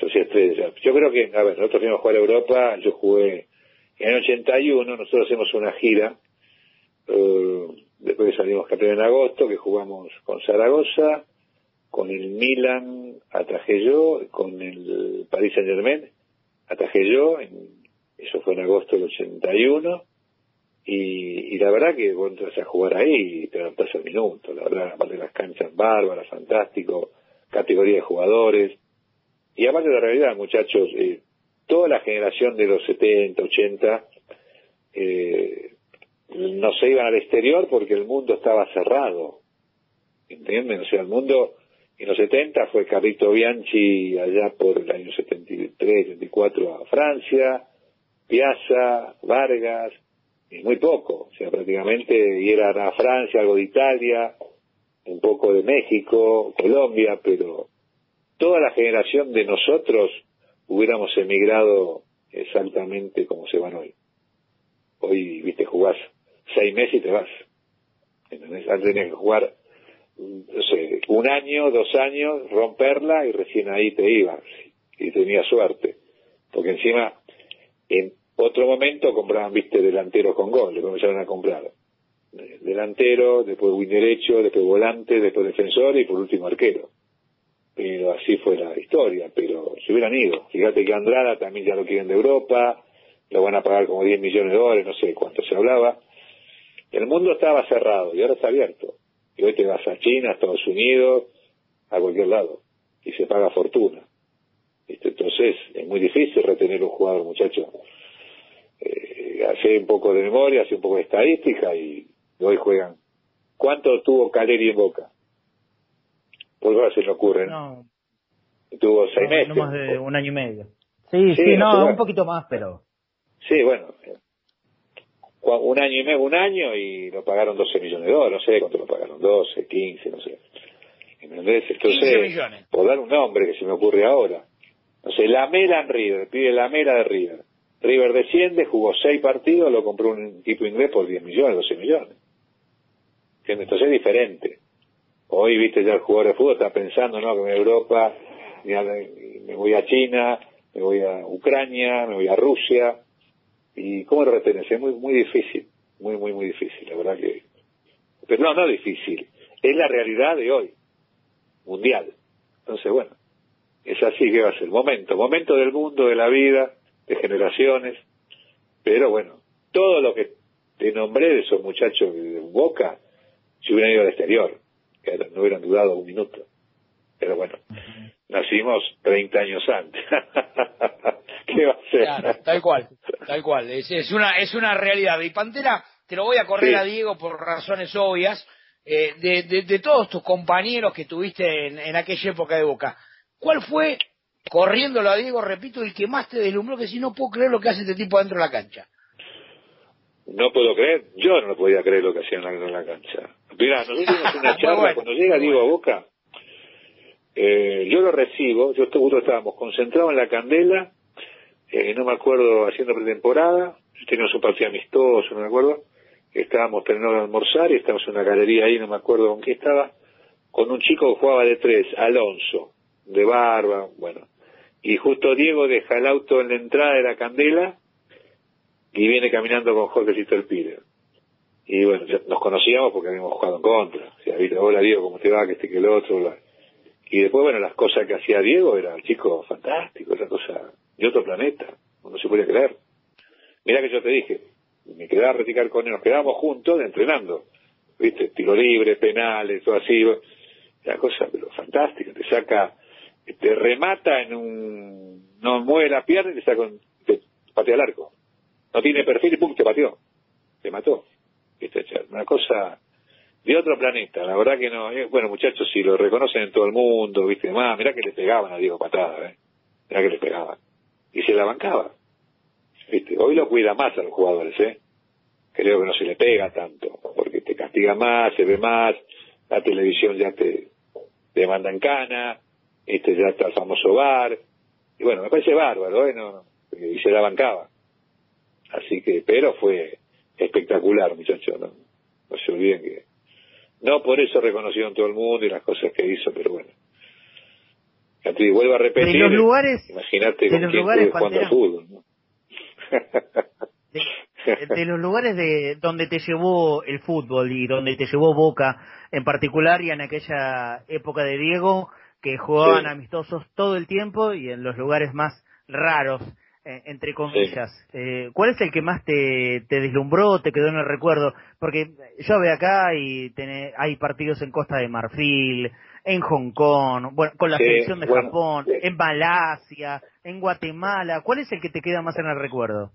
sé si estrellas. Yo creo que, a ver, nosotros fuimos a jugar a Europa, yo jugué en el 81, nosotros hacemos una gira, eh, después salimos campeón en agosto, que jugamos con Zaragoza, con el Milan atajé yo, con el Paris Saint Germain atajé yo, eso fue en agosto del 81, y, y la verdad que vos entras a jugar ahí y te adaptás al minuto, la verdad, aparte de las canchas bárbaras, fantástico, categoría de jugadores. Y aparte de la realidad, muchachos, eh, toda la generación de los 70, 80, eh, no se iban al exterior porque el mundo estaba cerrado. ¿Entienden? O sea, el mundo en los 70 fue Carrito Bianchi allá por el año 73, 74 a Francia, Piazza, Vargas, muy poco, o sea, prácticamente y a Francia, algo de Italia, un poco de México, Colombia, pero toda la generación de nosotros hubiéramos emigrado exactamente como se van hoy. Hoy, viste, jugás seis meses y te vas. Antes tenías que jugar, no sé, un año, dos años, romperla y recién ahí te ibas. Y tenías suerte. Porque encima, en otro momento compraban, viste, delanteros con gol, le comenzaron a comprar. Delantero, después win derecho, después volante, después defensor y por último arquero. Pero así fue la historia, pero se hubieran ido. Fíjate que Andrada también ya lo quieren de Europa, lo van a pagar como 10 millones de dólares, no sé cuánto se hablaba. El mundo estaba cerrado y ahora está abierto. Y hoy te vas a China, a Estados Unidos, a cualquier lado, y se paga fortuna. Entonces es muy difícil retener un jugador, muchacho eh, hace un poco de memoria, hace un poco de estadística y hoy juegan. ¿Cuánto tuvo Caleri en Boca? Por ahora se le ocurre. No. Tuvo seis meses. No más de un año y medio. Sí, sí, no, un poquito más, pero. Sí, bueno. Un año y medio, un año y lo pagaron 12 millones de dólares, no sé cuánto lo pagaron, 12, 15, no sé. ¿Entendés? Entonces, por dar un nombre que se me ocurre ahora. No sé, la Mela en River, pide la Mela de River. River desciende, jugó seis partidos, lo compró un equipo inglés por 10 millones, 12 millones. Entonces es diferente. Hoy, viste, ya el jugador de fútbol está pensando, ¿no? Que a Europa, me voy a China, me voy a Ucrania, me voy a Rusia. ¿Y cómo lo retenes? Es muy, muy difícil. Muy, muy, muy difícil, la verdad que. Pero no, no difícil. Es la realidad de hoy. Mundial. Entonces, bueno. Es así que va a ser. Momento. Momento del mundo, de la vida de generaciones, pero bueno, todo lo que te nombré de esos muchachos de Boca, si hubieran ido al exterior, que no hubieran dudado un minuto. Pero bueno, nacimos 30 años antes. ¿Qué va a ser? tal cual, tal cual. Es, una, es una realidad. Y Pantera, te lo voy a correr a Diego por razones obvias. Eh, de, de, todos tus compañeros que tuviste en, en aquella época de Boca, ¿cuál fue corriéndolo a Diego, repito, el que más te deslumbró, que si no puedo creer lo que hace este tipo dentro de la cancha. No puedo creer, yo no podía creer lo que hacían de la cancha. Mirá, nosotros tuvimos una charla, cuando llega Diego a Boca, eh, yo lo recibo, yo nosotros estábamos concentrados en la candela, eh, no me acuerdo, haciendo pretemporada, teníamos un partido amistoso, no me acuerdo, estábamos terminando de almorzar y estábamos en una galería ahí, no me acuerdo con qué estaba, con un chico que jugaba de tres, Alonso, de barba, bueno. Y justo Diego deja el auto en la entrada de la candela y viene caminando con Jorge el Pire. Y bueno, nos conocíamos porque habíamos jugado en contra. O sea, hola Diego, ¿cómo te va? Que este que el otro. Y después, bueno, las cosas que hacía Diego era chico fantástico, esa cosa de otro planeta. No se podía creer. Mira que yo te dije, me quedaba a reticar con él, nos quedábamos juntos entrenando. ¿Viste? Tiro libre, penales, todo así. La cosa, pero fantástica. Te saca te remata en un, no mueve la pierna y te saca te patea al arco. no tiene perfil y pum, te pateó, te mató. Una cosa de otro planeta, la verdad que no. Eh, bueno, muchachos, si lo reconocen en todo el mundo, ¿viste? Más, mirá que le pegaban a Diego Patada, ¿eh? Mirá que le pegaban. Y se la bancaba. ¿Viste? Hoy lo cuida más a los jugadores, ¿eh? Creo que no se le pega tanto, porque te castiga más, se ve más, la televisión ya te, te manda en cana, este ya está el famoso bar, y bueno, me parece bárbaro, ¿eh? No, y se la bancaba. Así que, pero fue espectacular, muchachos, ¿no? No se olviden que no por eso reconocieron todo el mundo y las cosas que hizo, pero bueno. Y vuelvo a repetir. De los lugares, imagínate con los lugares, jugando al fútbol, ¿no? de, los lugares de donde te llevó el fútbol y donde te llevó Boca en particular y en aquella época de Diego que jugaban amistosos todo el tiempo y en los lugares más raros eh, entre comillas. Eh, ¿Cuál es el que más te, te deslumbró, te quedó en el recuerdo? Porque yo veo acá y hay partidos en Costa de Marfil, en Hong Kong, bueno, con la selección de Japón, en Malasia, en Guatemala. ¿Cuál es el que te queda más en el recuerdo?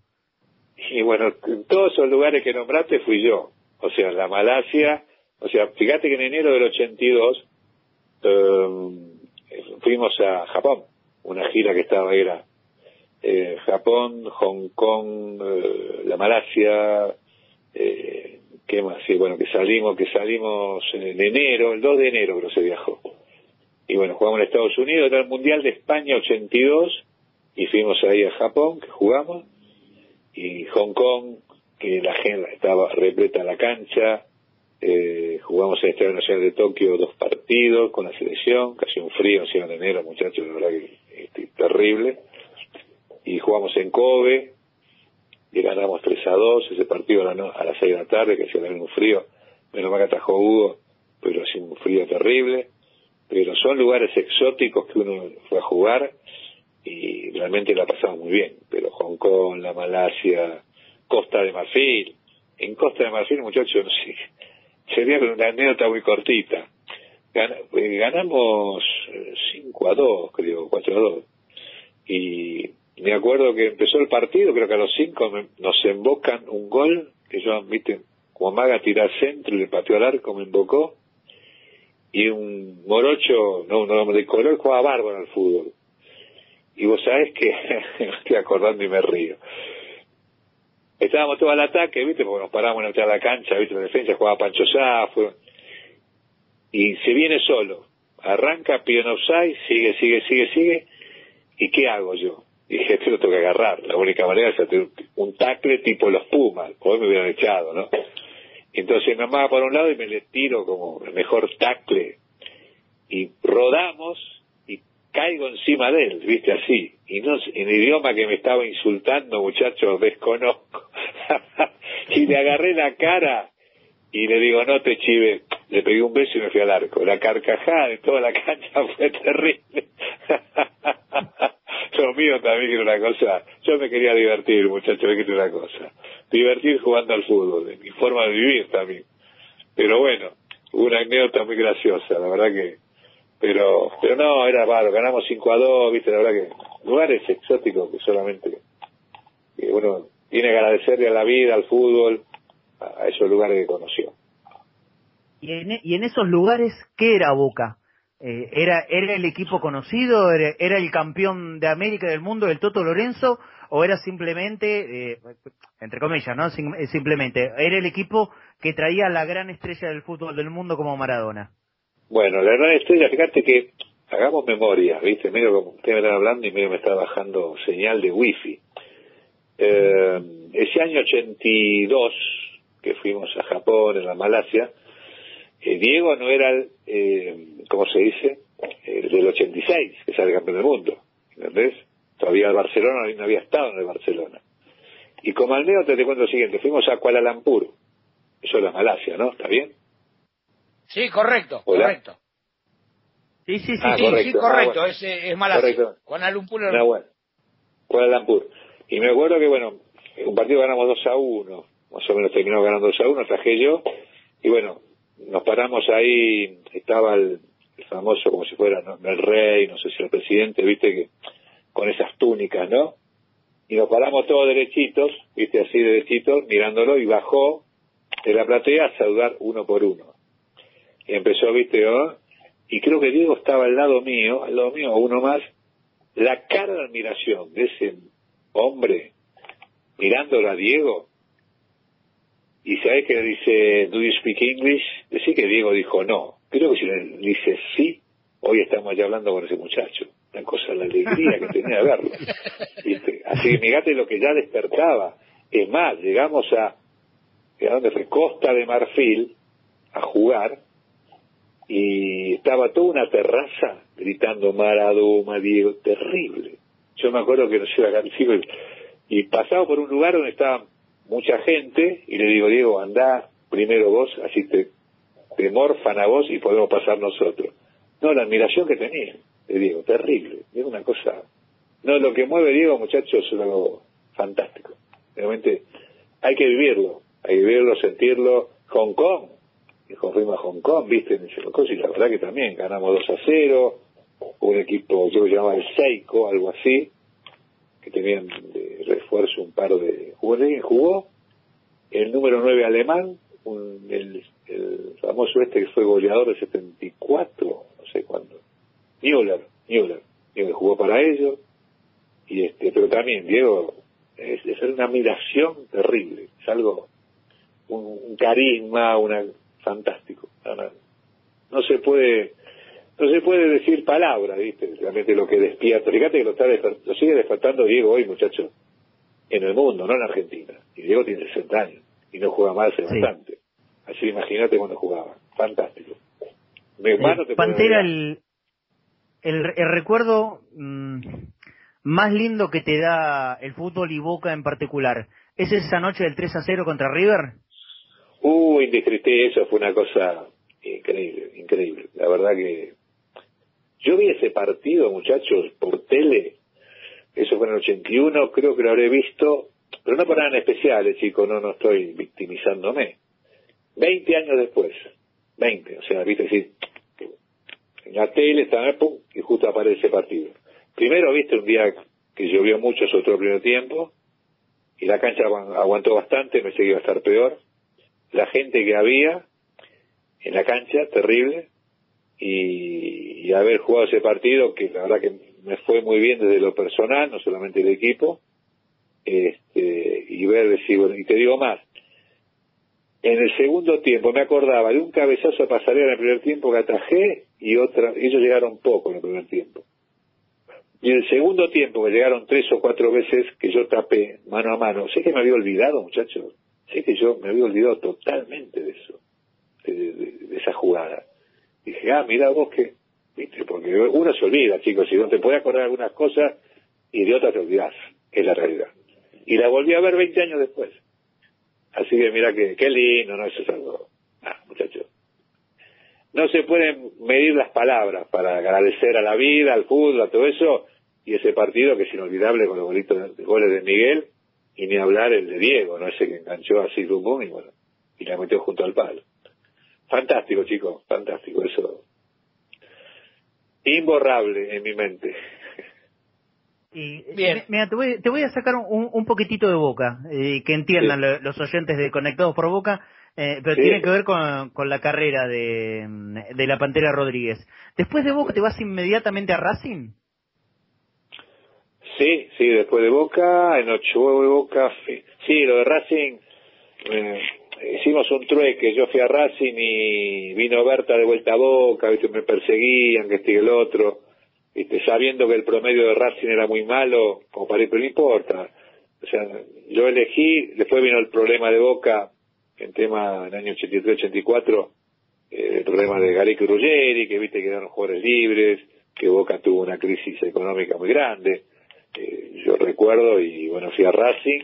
Y bueno, en todos esos lugares que nombraste fui yo. O sea, la Malasia, o sea, fíjate que en enero del 82 eh, fuimos a Japón, una gira que estaba, era eh, Japón, Hong Kong, eh, la Malasia, eh, ¿qué más? Sí, bueno, que salimos, que salimos en enero, el 2 de enero creo se viajó. Y bueno, jugamos en Estados Unidos, era el Mundial de España 82, y fuimos ahí a Japón, que jugamos, y Hong Kong, que la gente estaba repleta la cancha, eh, jugamos en el Estadio Nacional de Tokio dos partidos con la selección, casi un frío, en enero, muchachos, de verdad que este, terrible. Y jugamos en Kobe y ganamos 3 a 2 ese partido a, las 6 de la tarde que hacía un frío menos mal que atajó Hugo pero hacía un frío terrible. Pero son lugares exóticos que uno fue a jugar y realmente la pasamos muy bien. Pero Hong Kong, la Malasia Costa de Marfil. En Costa de Marfil muchachos no sé sería una anécdota muy cortita eh, ganamos 5 a 2 creo 4 a 2 y me acuerdo que empezó el partido, creo que a los cinco nos embocan un gol, que yo, viste, como Maga tirar centro y le pateó al arco, me embocó, y un morocho, no, no de color, jugaba bárbaro al fútbol. Y vos sabés que, estoy acordando y me río. Estábamos todos al ataque, viste, porque nos paramos en la cancha, viste, la defensa jugaba Pancho Sá, fue... y se viene solo. Arranca, pide un offside, sigue, sigue, sigue, sigue, ¿y qué hago yo? dije, esto lo tengo que agarrar. La única manera es hacer un tacle tipo los Pumas. Hoy me hubieran echado, ¿no? Entonces me amaba por un lado y me le tiro como el mejor tacle. Y rodamos y caigo encima de él, viste, así. Y no en idioma que me estaba insultando, muchachos, desconozco. y le agarré la cara y le digo, no te chive. Le pegué un beso y me fui al arco. La carcajada de toda la cancha fue terrible. Lo mío también era una cosa. Yo me quería divertir, muchachos, que una cosa. Divertir jugando al fútbol, de mi forma de vivir también. Pero bueno, una anécdota muy graciosa, la verdad que. Pero pero no, era raro, ganamos 5 a 2, viste, la verdad que. Lugares exóticos que solamente. Que uno tiene que agradecerle a la vida, al fútbol, a esos lugares que conoció. ¿Y en, y en esos lugares qué era Boca? Eh, era, ¿Era el equipo conocido? Era, el campeón de América del mundo, el Toto Lorenzo? ¿O era simplemente, eh, entre comillas, ¿no? Eh, simplemente, ¿era el equipo que traía la gran estrella del fútbol del mundo como Maradona? Bueno, la gran estrella, fíjate que hagamos memoria, ¿viste? Medio como ustedes me están hablando y medio me está bajando señal de wifi. Eh, ese año 82, que fuimos a Japón, en la Malasia, Diego no era, eh, ¿cómo se dice? El del 86, que sale campeón del mundo, ¿entendés? Todavía el Barcelona no había estado en el Barcelona. Y como al medio te cuento lo siguiente, fuimos a Kuala Lumpur, eso es la Malasia, ¿no? ¿Está bien? Sí, correcto, correcto. Sí, sí, sí, ah, correcto. correcto, ah, es, es Malasia. Kuala Lumpur. No, bueno. Kuala Lumpur. Y me acuerdo que, bueno, un partido ganamos 2 a 1, más o menos terminó ganando 2 a 1, traje yo, y bueno, nos paramos ahí, estaba el, famoso como si fuera el rey, no sé si el presidente, viste que con esas túnicas, ¿no? y nos paramos todos derechitos, viste, así derechitos, mirándolo, y bajó de la platea a saludar uno por uno. Y empezó, viste, y creo que Diego estaba al lado mío, al lado mío, uno más, la cara de admiración de ese hombre mirándolo a Diego, y sabes que le dice, ¿do you speak English? Decir que Diego dijo no. Creo que si le dice sí, hoy estamos ya hablando con ese muchacho. Una cosa, la alegría que tenía de verlo. Así que mirate lo que ya despertaba. Es más, llegamos a, ¿a dónde fue? Costa de Marfil, a jugar, y estaba toda una terraza gritando Maradona, Diego, terrible. Yo me acuerdo que nos iba a y pasaba por un lugar donde estaba mucha gente y le digo, Diego, anda primero vos, así te, te morfan a vos y podemos pasar nosotros. No, la admiración que tenía de Diego, terrible, es una cosa... No, lo que mueve Diego, muchachos, es algo fantástico. Realmente hay que vivirlo, hay que vivirlo, sentirlo. Hong Kong, y fuimos a Hong Kong, viste, en ese y la verdad que también ganamos 2 a 0, un equipo, yo lo llamaba el Seiko, algo así, que tenían de refuerzo un par de jugadores, jugó el número 9 alemán, el, famoso este que fue goleador de 74, no sé cuándo, Müller, Müller, Müller jugó para ellos, y este, pero también Diego es, es una admiración terrible, es algo, un, carisma, una fantástico, no se puede no se puede decir palabra, ¿viste? Realmente lo que despierta. Fíjate que lo, está lo sigue despertando Diego hoy, muchacho, en el mundo, no en Argentina. Y Diego tiene 60 años y no juega más hace bastante. Así imagínate cuando jugaba. Fantástico. Mi hermano te Pantera, el, el, recuerdo mm, más lindo que te da el fútbol y Boca en particular, ¿es esa noche del 3 a 0 contra River? Uy, indescriptible, eso fue una cosa increíble, increíble. La verdad que yo vi ese partido, muchachos, por tele, eso fue en el 81, creo que lo habré visto, pero no por nada en especial, eh, chicos, no, no estoy victimizándome. Veinte años después, veinte, o sea, viste, sí, en la tele estaba, y justo aparece ese partido. Primero, viste, un día que llovió mucho, sobre todo el primer tiempo, y la cancha aguantó bastante, me seguía a estar peor. La gente que había en la cancha, terrible, y, haber jugado ese partido, que la verdad que me fue muy bien desde lo personal, no solamente el equipo, este, y ver, decir, bueno, y te digo más, en el segundo tiempo me acordaba de un cabezazo a pasarela en el primer tiempo que atajé y otra, ellos llegaron poco en el primer tiempo. Y en el segundo tiempo que llegaron tres o cuatro veces que yo tapé mano a mano, sé que me había olvidado, muchachos, sé que yo me había olvidado totalmente de eso, de esa jugada dije, ah, mira vos que, viste, porque uno se olvida, chicos, y no te puede acordar algunas cosas y de otras te olvidas, es la realidad. Y la volví a ver 20 años después. Así que mira que, qué lindo, ¿no? Eso es algo, ah, muchachos. No se pueden medir las palabras para agradecer a la vida, al fútbol, a todo eso, y ese partido que es inolvidable con los golitos, goles de Miguel, y ni hablar el de Diego, ¿no? Ese que enganchó así, rumbo y bueno, y la metió junto al palo. Fantástico, chicos, fantástico, eso. Imborrable en mi mente. Y, Bien. Mira, te voy, te voy a sacar un, un poquitito de boca, eh, que entiendan los oyentes de Conectados por Boca, eh, pero tiene que ver con, con la carrera de, de la Pantera Rodríguez. Después de Boca, ¿te vas inmediatamente a Racing? Sí, sí, después de Boca, en ocho de Boca, sí, lo de Racing, eh, hicimos un trueque, yo fui a Racing y vino Berta de vuelta a Boca, ¿viste? me perseguían, que este y el otro, ¿viste? sabiendo que el promedio de Racing era muy malo, como para ir, pero no importa. O sea, yo elegí, después vino el problema de Boca, en tema en el año 83-84, eh, el problema de Garico y Ruggeri, que viste que eran jugadores libres, que Boca tuvo una crisis económica muy grande. Eh, yo recuerdo y bueno, fui a Racing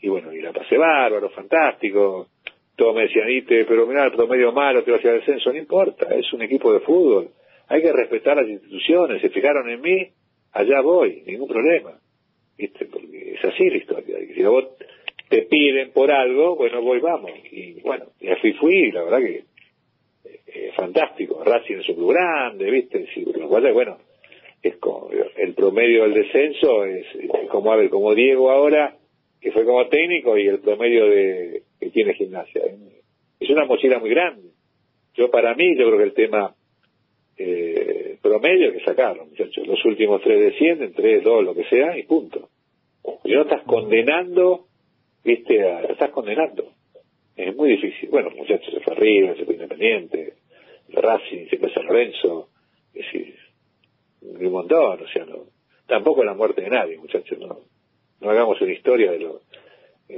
y bueno, y la pasé bárbaro, fantástico. Todos me decían, pero mira, el promedio malo, te va hacia el descenso. No importa, es un equipo de fútbol. Hay que respetar las instituciones. Se fijaron en mí, allá voy, ningún problema. ¿Viste? Porque es así la historia. Si vos te piden por algo, bueno, voy, vamos. Y bueno, y así fui, la verdad que eh, fantástico. Racing es un club grande, ¿viste? Sí, bueno, es como, el promedio del descenso es, como, a ver, como Diego ahora, que fue como técnico, y el promedio de que tiene gimnasia. Es una mochila muy grande. Yo para mí, yo creo que el tema eh, promedio que sacaron, muchachos. Los últimos tres descienden, tres, dos, lo que sea, y punto. Y no estás condenando, viste, estás condenando. Es muy difícil. Bueno, muchachos, se fue arriba, se fue Independiente, Racing, se fue San Lorenzo, es decir, un montón, o sea, no, tampoco la muerte de nadie, muchachos, no, no hagamos una historia de lo,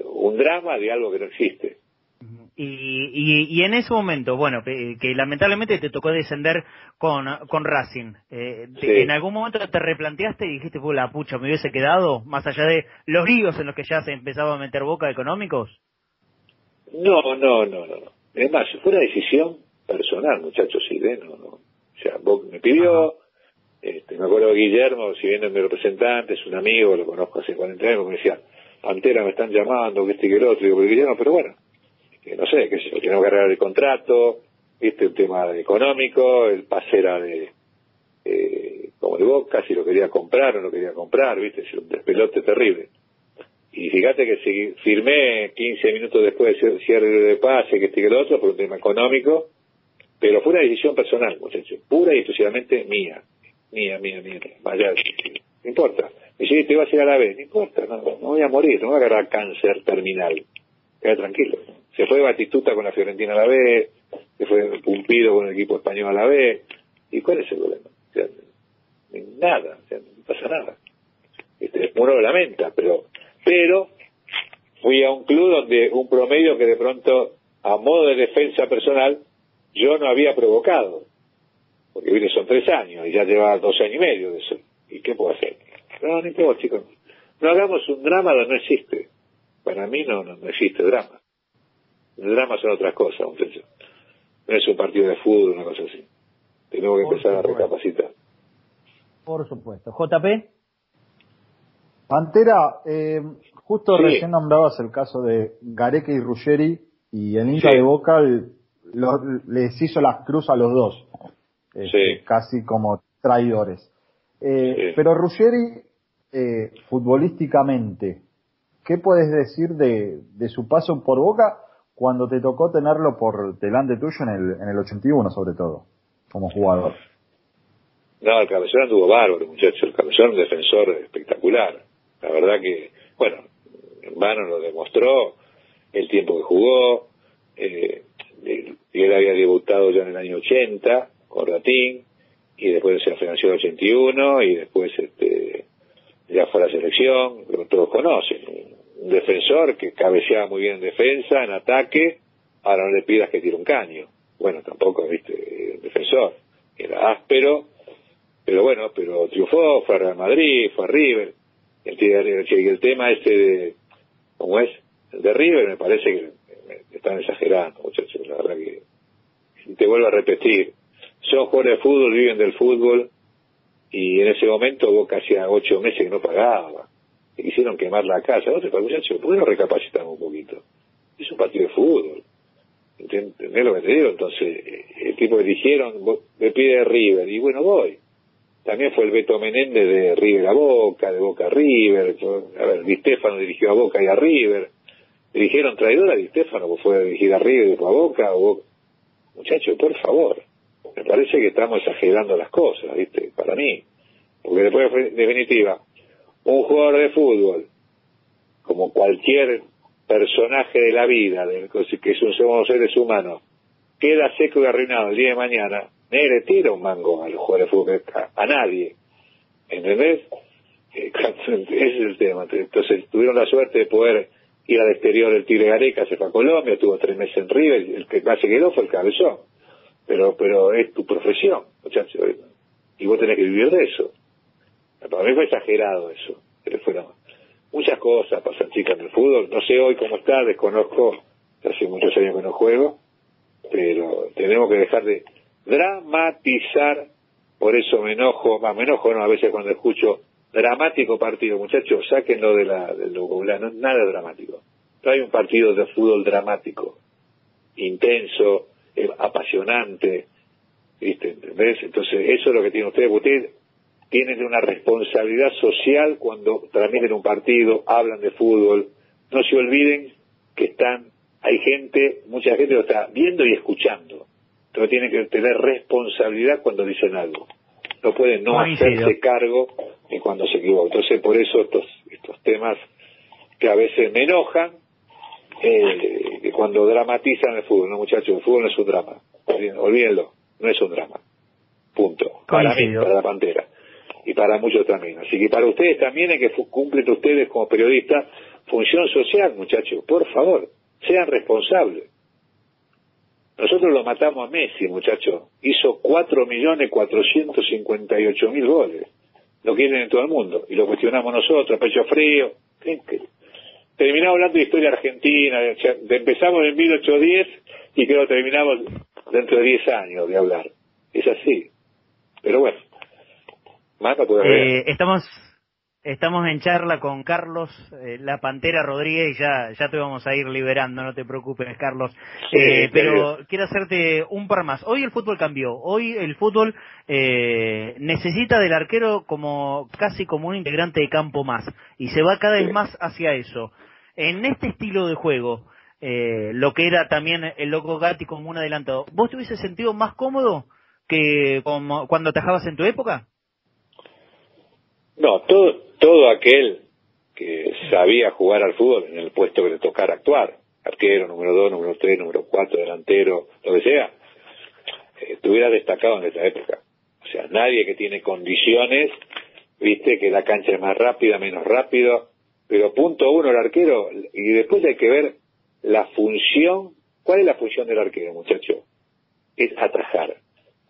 un drama de algo que no existe. Y, y, en ese momento, bueno, que, lamentablemente te tocó descender con, con Racing, eh, ¿en algún momento te replanteaste y dijiste, pues la pucha, me hubiese quedado, más allá de los ríos en los que ya se empezaba a meter boca económicos? No, no, no, no. Es más, fue una decisión personal, muchachos, sí, ¿eh? no, no. O sea, me pidió, este, me acuerdo Guillermo, si bien es mi representante, es un amigo, lo conozco hace 40 años, me decía, Pantera me están llamando, que este y que el otro, digo, Guillermo, pero bueno, no sé, que si tenemos que arreglar el contrato, este un tema económico, el pase era de, eh, como de boca, si lo quería comprar o no quería comprar, viste, es un despelote terrible. Y fíjate que si firmé 15 minutos después de cierre de pase, que este y que el otro, por un tema económico, pero fue una decisión personal, muchachos, pura y exclusivamente mía, mía, mía, mía, vaya, no importa. Me dice, te vas a ir a la vez, no importa, no, voy a morir, no voy a agarrar cáncer terminal, queda tranquilo. Se fue Batistuta con la Fiorentina a la vez, se fue Pumpido con el equipo español a la vez. ¿Y cuál es el problema? nada, no pasa nada. Este, uno lo lamenta, pero, pero fui a un club donde un promedio que de pronto, a modo de defensa personal, yo no había provocado. Porque vine son tres años y ya lleva dos años y medio de eso. ¿Y qué puedo hacer? No, ni puedo, chicos. No hagamos un drama donde no existe. Para mí no, no existe drama. El drama son otras cosas, muchachos. No es un partido de fútbol, una cosa así. Tenemos que empezar a recapacitar. Por supuesto. JP. Pantera, eh, justo recién nombrabas el caso de Gareca y Ruggeri y el hincha de Boca les hizo las cruz a los dos, este, casi como traidores. Eh, pero Ruggeri, eh, futbolísticamente, ¿qué puedes decir de, de su paso por Boca cuando te tocó tenerlo por delante tuyo en el, en el 81 sobre todo, como jugador. No, el Cabezón anduvo bárbaro, muchacho. El Cabezón un defensor espectacular. La verdad que, bueno, en vano lo demostró el tiempo que jugó. Eh, él había debutado ya en el año 80 con Ratín y después se financió el 81 y después este, ya fue a la selección, lo todos conocen un defensor que cabeceaba muy bien en defensa, en ataque, ahora no le pidas que tire un caño. Bueno, tampoco, viste, defensor. Era áspero, pero bueno, pero triunfó, fue a Real Madrid, fue a River. El, el tema este de, ¿cómo es? El de River me parece que están exagerando, muchachos, la verdad que, te vuelvo a repetir, son jugadores de fútbol, viven del fútbol, y en ese momento Boca hacía ocho meses que no pagaba que quisieron quemar la casa. Otro, muchachos, ¿por qué no recapacitamos un poquito? Es un partido de fútbol. ¿Entendés lo que te digo? Entonces, el tipo que eligieron me pide River, y bueno, voy. También fue el Beto Menéndez de River a Boca, de Boca a River. A ver, Di Stefano dirigió a Boca y a River. Dirigieron traidor a Di Stefano, pues fue a dirigir a River y a Boca. O Muchachos, por favor. Me parece que estamos exagerando las cosas, ¿viste? Para mí. Porque después, en definitiva, un jugador de fútbol, como cualquier personaje de la vida, de, que somos seres humanos, queda seco y arruinado el día de mañana, nadie le tira un mango al jugador de fútbol, a, nadie. ¿Entendés? Eh, ese es el tema. Entonces tuvieron la suerte de poder ir al exterior el Tigre Gareca, se fue a Colombia, tuvo tres meses en River, el que más se quedó fue el cabezón. Pero, pero es tu profesión, muchachos, y vos tenés que vivir de eso. Para mí fue exagerado eso. Pero muchas cosas pasan chicas en el fútbol. No sé hoy cómo está, desconozco, hace muchos años que no juego, pero tenemos que dejar de dramatizar. Por eso me enojo, más me enojo no a veces cuando escucho dramático partido. Muchachos, sáquenlo de la, del vocabulario, no, nada dramático. No hay un partido de fútbol dramático, intenso, eh, apasionante, ¿viste? ¿Entendés? Entonces, eso es lo que tiene usted. Usted tienen una responsabilidad social cuando transmiten un partido, hablan de fútbol. No se olviden que están, hay gente, mucha gente lo está viendo y escuchando. Entonces tienen que tener responsabilidad cuando dicen algo. No pueden no hacerse cargo de cuando se equivocan. Entonces por eso estos, estos temas que a veces me enojan, eh, cuando dramatizan el fútbol, no muchachos, el fútbol no es un drama. Olvídenlo, no es un drama. Punto. Para mí, para la Pantera. Y para muchos también. Así que para ustedes también hay que cumplen ustedes como periodistas función social, muchachos. Por favor, sean responsables. Nosotros lo matamos a Messi, muchachos. Hizo 4.458.000 goles. Lo quieren en todo el mundo. Y lo cuestionamos nosotros, pecho frío. Terminamos hablando de historia argentina. empezamos en 1810 y creo que terminamos dentro de 10 años de hablar. Es así. Pero bueno, eh, estamos estamos en charla con Carlos eh, La Pantera Rodríguez y ya, ya te vamos a ir liberando, no te preocupes, Carlos. Eh, pero quiero hacerte un par más. Hoy el fútbol cambió. Hoy el fútbol necesita del arquero como casi como un integrante de campo más y se va cada vez más hacia eso. En este estilo de juego, lo que era también el loco Gatti como un adelantado, ¿vos te hubiese sentido más cómodo que como cuando atajabas en tu época? No, todo, todo aquel que sabía jugar al fútbol en el puesto que le tocara actuar, arquero, número dos, número tres, número cuatro, delantero, lo que sea, estuviera destacado en esa época. O sea, nadie que tiene condiciones, viste que la cancha es más rápida, menos rápido, pero punto uno el arquero, y después hay que ver la función, ¿cuál es la función del arquero, muchacho? Es atajar.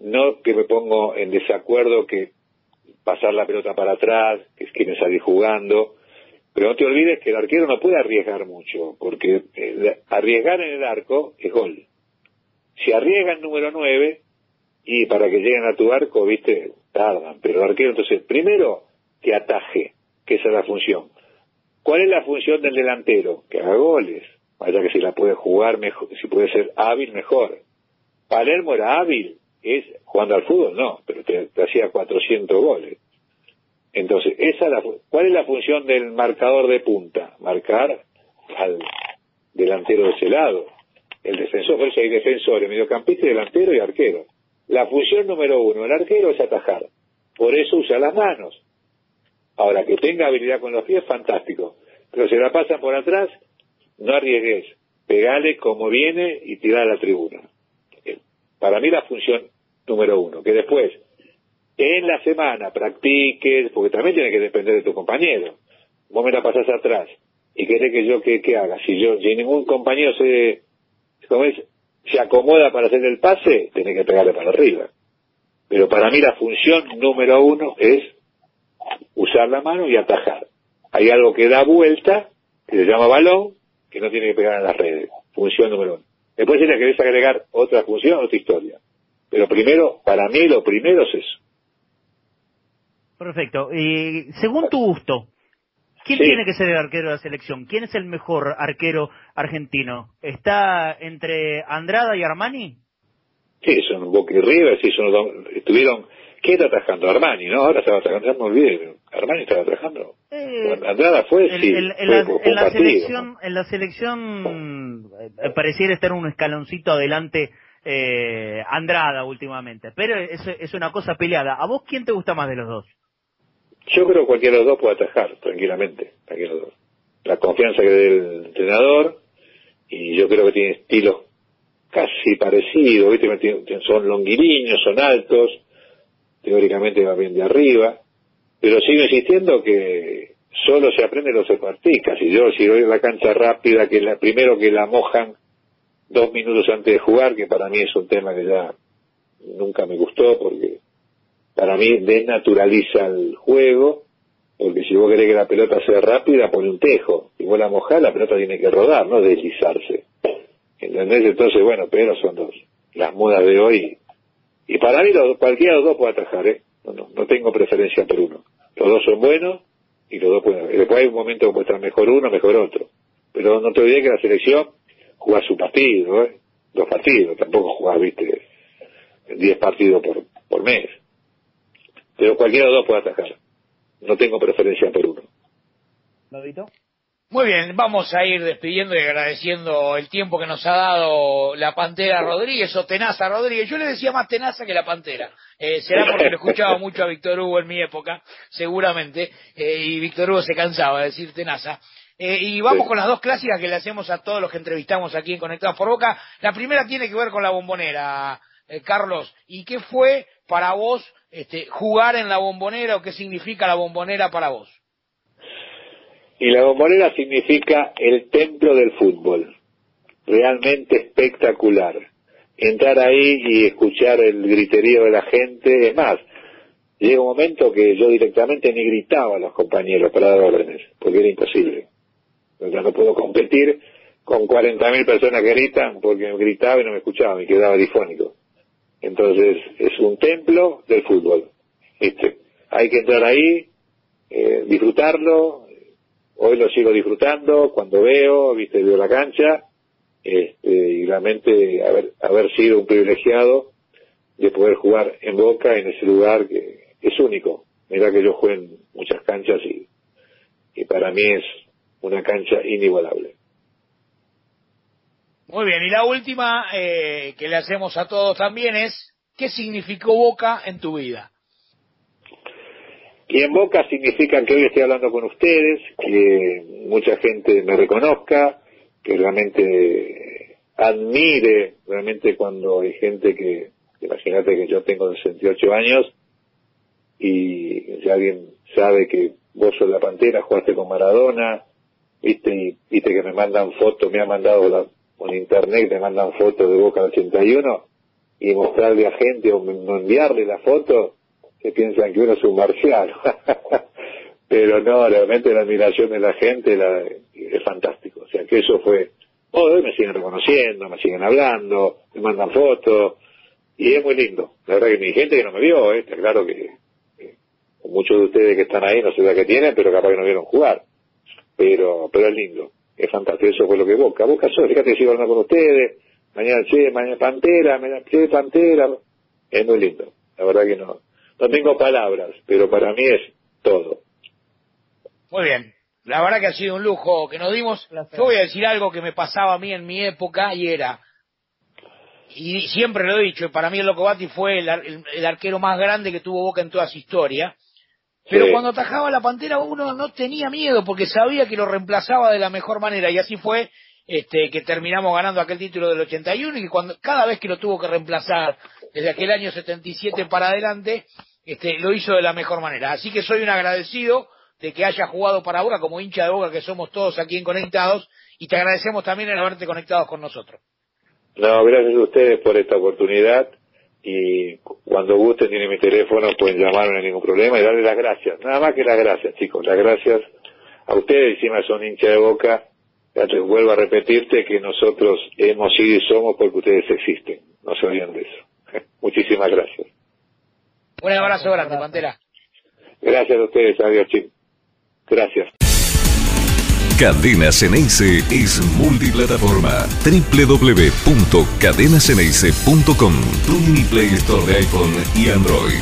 No que me pongo en desacuerdo que pasar la pelota para atrás, que quien salir jugando. Pero no te olvides que el arquero no puede arriesgar mucho, porque eh, arriesgar en el arco es gol. Si arriesga el número 9, y para que lleguen a tu arco, viste, tardan. Pero el arquero, entonces, primero, que ataje, que esa es la función. ¿Cuál es la función del delantero? Que haga goles. Vaya que si la puede jugar mejor, si puede ser hábil, mejor. Palermo era hábil, jugando al fútbol, no, pero te, hacía 400 goles. Entonces, esa la, ¿cuál es la función del marcador de punta? Marcar al delantero de ese lado. El defensor, por eso hay defensores, mediocampista, delantero y arquero. La función número uno, el arquero es atajar. Por eso usa las manos. Ahora, que tenga habilidad con los pies, fantástico. Pero si la pasan por atrás, no arriesgues. Pegale como viene y tirar a la tribuna. Para mí la función número uno, que después en la semana practiques, porque también tiene que depender de tu compañero. Vos me la pasás atrás y querés que yo qué, haga. Si yo, si ningún compañero se, se acomoda para hacer el pase, tiene que pegarle para arriba. Pero para mí la función número uno es usar la mano y atajar. Hay algo que da vuelta, que se llama balón, que no tiene que pegar en las redes. Función número uno. Después si le querés agregar otra función, otra historia. Pero primero, para mí lo primero es eso. Perfecto. Y según tu gusto, ¿quién tiene que ser el arquero de la selección? ¿Quién es el mejor arquero argentino? ¿Está entre Andrada y Armani? Sí, son Boca y River, sí, son, estuvieron ¿Qué está atajando? Armani, ¿no? Ahora estaba atajando, no me Armani estaba atajando. Eh, Andrada fue, sí. en, la, selección, en la selección eh, pareciera estar un escaloncito adelante eh, Andrada últimamente, pero es, es una cosa peleada. ¿A vos quién te gusta más de los dos? Yo creo que cualquiera de los dos puede atajar tranquilamente, cualquiera de los dos. La confianza que del entrenador y yo creo que tiene estilos casi parecidos, ¿viste? son longuiliños, son altos, teóricamente va bien de arriba, pero sigo insistiendo que solo se aprende los se practica. Si yo, si doy la cancha rápida, que la, primero que la mojan dos minutos antes de jugar, que para mí es un tema que ya nunca me gustó, porque para mí desnaturaliza el juego, porque si vos querés que la pelota sea rápida, pone un tejo. Y vos la mojás, la pelota tiene que rodar, no deslizarse. ¿Entendés? Entonces, bueno, pero son dos. Las modas de hoy y para mí cualquiera de los dos puede atajar, ¿eh? No, no, tengo preferencia por uno. Los dos son buenos y los dos pueden. Después hay un momento que estar mejor uno, mejor otro. Pero no te olvides que la selección juega su partido, ¿eh? Dos partidos, tampoco jugás, viste, diez partidos por, por mes. pero cualquiera de los dos puede atajar. No tengo preferencia por uno. Muy bien, vamos a ir despidiendo y agradeciendo el tiempo que nos ha dado la Pantera Rodríguez o Tenaza Rodríguez. Yo le decía más Tenaza que la Pantera. Eh, será porque lo escuchaba mucho a Víctor Hugo en mi época, seguramente, eh, y Víctor Hugo se cansaba de decir Tenaza. Eh, y vamos con las dos clásicas que le hacemos a todos los que entrevistamos aquí en Conectados por Boca. La primera tiene que ver con la bombonera, Carlos. ¿Y qué fue para vos este, jugar en la bombonera o qué significa la bombonera para vos? Y la bombonera significa el templo del fútbol. Realmente espectacular. Entrar ahí y escuchar el griterío de la gente. Es más, llega un momento que yo directamente ni gritaba a los compañeros para dar órdenes, porque era imposible. Ya no puedo competir con 40.000 personas que gritan porque me gritaba y no me escuchaba, me quedaba difónico. Entonces, es un templo del fútbol. Este, hay que entrar ahí, eh, disfrutarlo, hoy lo sigo disfrutando cuando veo, viste, veo la cancha, este, y realmente haber, haber sido un privilegiado de poder jugar en Boca en ese lugar que es único. Mira que yo juego en muchas canchas y, y para mí es una cancha inigualable. Muy bien, y la última eh, que le hacemos a todos también es, ¿qué significó Boca en tu vida? Y en Boca significa que hoy estoy hablando con ustedes, que mucha gente me reconozca, que realmente admire, realmente cuando hay gente que, imagínate que yo tengo 68 años y si alguien sabe que vos sos la pantera, jugaste con Maradona, viste, y viste que me mandan fotos, me han mandado la, por internet, me mandan fotos de Boca 81 y mostrarle a gente o enviarle la foto, que piensan que uno es un marcial. Pero no, realmente la admiración de la gente la, es fantástico. O sea, que eso fue... hoy me siguen reconociendo, me siguen hablando, me mandan fotos, y es muy lindo. La verdad que mi gente que no me vio, ¿eh? está claro que, muchos de ustedes que están ahí no sé qué tienen, pero capaz que no vieron jugar. Pero, pero es lindo, es fantástico, eso fue lo que Boca. Boca solo, fíjate que sigo hablando con ustedes, mañana che, mañana Pantera, mañana che, Pantera, es muy lindo. La verdad que no, no tengo palabras, pero para mí es todo. Muy bien. La verdad que ha sido un lujo que nos dimos. Yo voy a decir algo que me pasaba a mí en mi época y era, y siempre lo he dicho, para mí el Locobati fue el, arquero más grande que tuvo Boca en toda su historia. Pero cuando atajaba la Pantera uno no tenía miedo porque sabía que lo reemplazaba de la mejor manera y así fue este, que terminamos ganando aquel título del 81 y que cuando, cada vez que lo tuvo que reemplazar desde aquel año 77 para adelante, este, lo hizo de la mejor manera. Así que soy un agradecido de que haya jugado para Boca como hincha de Boca que somos todos aquí en Conectados y te agradecemos también el haberte conectado con nosotros. No, gracias a ustedes por esta oportunidad y cuando gusten tienen mi teléfono, pueden llamar, no hay ningún problema y darle las gracias. Nada más que las gracias, chicos, las gracias a ustedes, encima son hincha de Boca. Vuelvo a repetirte que nosotros hemos sido y somos porque ustedes existen. No se olviden de eso. Muchísimas gracias. Un abrazo grande, Pantera. Gracias a ustedes, adiós, chicos. Gracias. Cadena Ceneice es multiplataforma. www.cadenaceneice.com Tu mini Play Store de iPhone y Android.